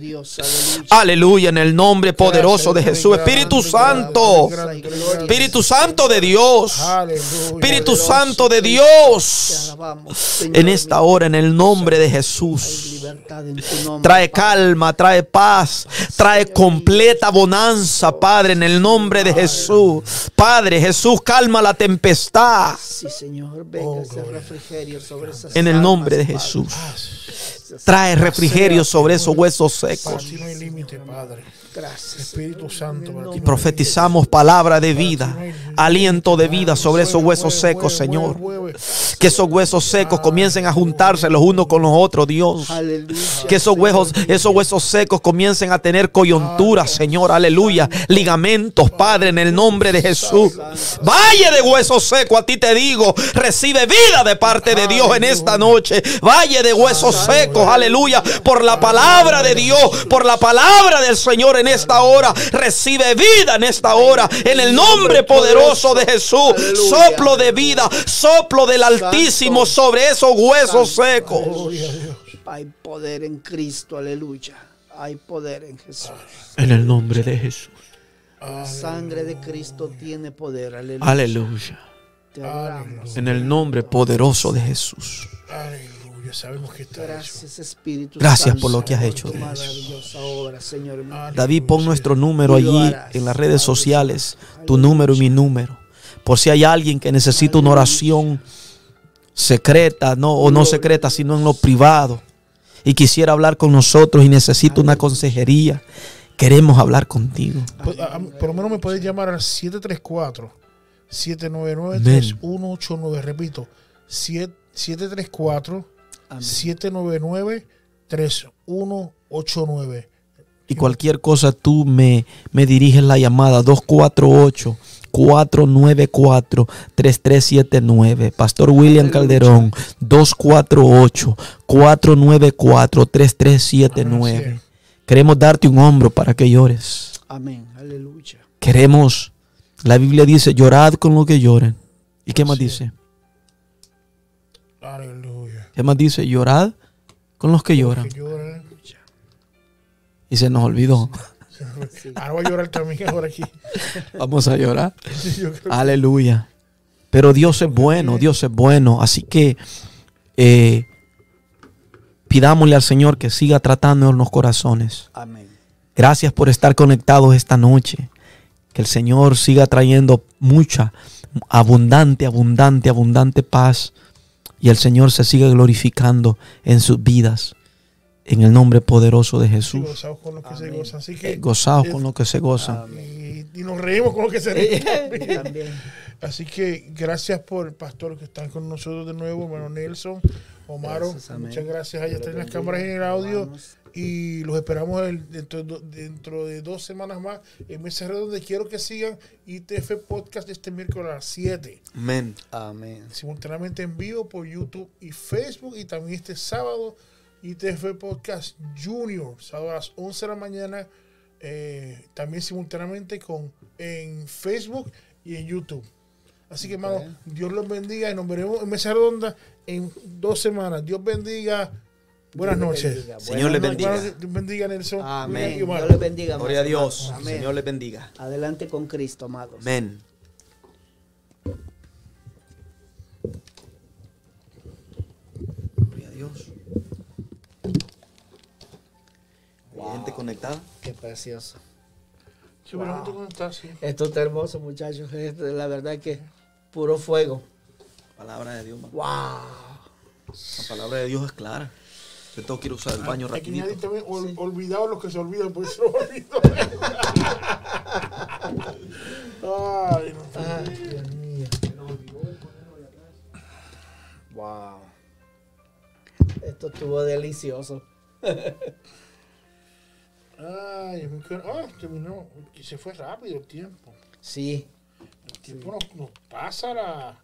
Aleluya. En el nombre poderoso de Jesús. Espíritu Santo. Espíritu Santo de Dios. Espíritu Santo de Dios. En esta hora, en el nombre de Jesús. Libertad en tu nombre. Trae calma, trae paz, trae completa bonanza, Padre, en el nombre de Jesús. Padre, Jesús, calma la tempestad. Sí, Señor, venga ese refrigerio sobre esas En el nombre de. Jesús. Trae refrigerio sobre esos huesos secos. ti no hay límite, Padre. Gracias. Espíritu Santo, para hay Profetizamos palabra de vida, aliento de vida sobre esos huesos secos, Señor. Que esos huesos secos comiencen a juntarse los unos con los otros, Dios. Que esos huesos, esos huesos secos comiencen a tener coyunturas, Señor, aleluya. Ligamentos, Padre, en el nombre de Jesús. Valle de huesos secos, a ti te digo, recibe vida de parte de Dios en esta noche. Valle de huesos secos, aleluya. Por la palabra de Dios, por la palabra del Señor en esta hora. Recibe vida en esta hora, en el nombre poderoso de Jesús. Soplo de vida, soplo del Altísimo sobre esos huesos secos. Hay poder en Cristo, aleluya. Hay poder en Jesús. En el nombre de Jesús. La sangre de Cristo tiene poder, aleluya. Aleluya. Te adoramos. En el nombre poderoso de Jesús. Aleluya, sabemos que está hecho. Gracias, Espíritu Gracias Santo, por lo que has hecho, tu Dios. maravillosa obra, Señor. David, pon nuestro número allí en las redes sociales, tu número y mi número. Por si hay alguien que necesita una oración secreta, no, o no secreta, sino en lo privado, y quisiera hablar con nosotros y necesita una consejería, queremos hablar contigo. Pues, a- a- por lo menos me puedes llamar al 734-799-3189. Repito, 7- 734-799-3189. Y cualquier cosa tú me, me diriges la llamada 248 494 3379. Pastor William Calderón 248 494 3379. Queremos darte un hombro para que llores. Amén, aleluya. Queremos, la Biblia dice, llorad con lo que lloren. ¿Y qué más dice? Aleluya. ¿Qué más dice? Llorad con los que lloran. Que lloran. Y se nos olvidó. Ahora voy a llorar también ahora aquí. Vamos a llorar. Aleluya. Pero Dios es bueno, Dios es bueno. Así que eh, pidámosle al Señor que siga tratando en los corazones. Amén. Gracias por estar conectados esta noche. Que el Señor siga trayendo mucha, abundante, abundante, abundante paz. Y el Señor se siga glorificando en sus vidas. En el nombre poderoso de Jesús. gozados con lo que se gozan. Así Eh, que, Gozados con lo que se gozan. y, y nos reímos con lo que se ríen. Así que gracias por pastor que están con nosotros de nuevo, hermano Nelson, Omaro. Muchas gracias. Dios están las cámaras en el audio. Y los esperamos el- dentro, de do- dentro de dos semanas más en Mesa Redonda. Quiero que sigan ITF Podcast este miércoles a las 7. Amén. Amén. Simultáneamente en vivo por YouTube y Facebook. Y también este sábado ITF Podcast Junior, sábado a las 11 de la mañana. eh, también simultáneamente con en Facebook y en YouTube. Así que, hermano, Dios los bendiga y nos veremos en Mesa Redonda en dos semanas. Dios bendiga. Buenas Dios noches. bendiga. Señor le Buenas bendiga. Dios bendiga, Nelson. Amén. Dios le bendiga. Gloria a Dios. Amén. Señor le bendiga. Adelante con Cristo, amados. Amén. Gloria a Dios. ¿Hay gente conectada? Qué precioso. Sí. Esto está hermoso, muchachos. La verdad que puro fuego. Palabra de Dios. man. ¡Wow! La palabra de Dios es clara. Yo tengo que ir a usar el baño Aquí nadie rapidito. también ol- olvidado los que se olvidan, por eso olvido. Ay, no, Ay, Dios mío. ¡Wow! Esto estuvo delicioso. Ay, me quedo- ah, terminó. Y se fue rápido el tiempo. Sí. Tiempo nos, nos pasa la.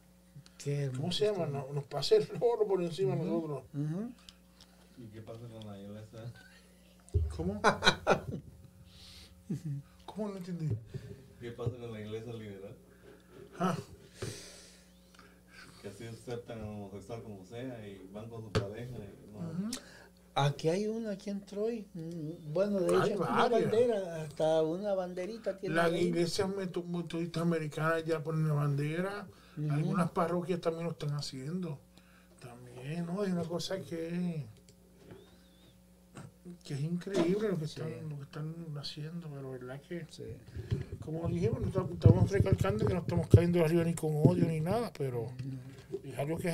Qué ¿Cómo se llama? Nos, nos pasa el oro por encima de nosotros. Ujú. ¿Y qué pasa con la iglesia? ¿Cómo? ¿Cómo no entendí? ¿Qué pasa con la iglesia liberal? Ah, Que así aceptan a homosexual como sea y van con su pareja. Y no. Aquí hay uno aquí en Troy. Mm, Bueno, de hecho, una bandera, hasta una banderita tiene. las iglesias meto- metodistas americanas ya ponen la bandera. Algunas parroquias también lo están haciendo. También, ¿no? Es una cosa que. Que es increíble lo que están, lo que están haciendo, pero verdad que, como dijimos, estamos recalcando que no estamos cayendo arriba ni con odio ni nada, pero es algo que es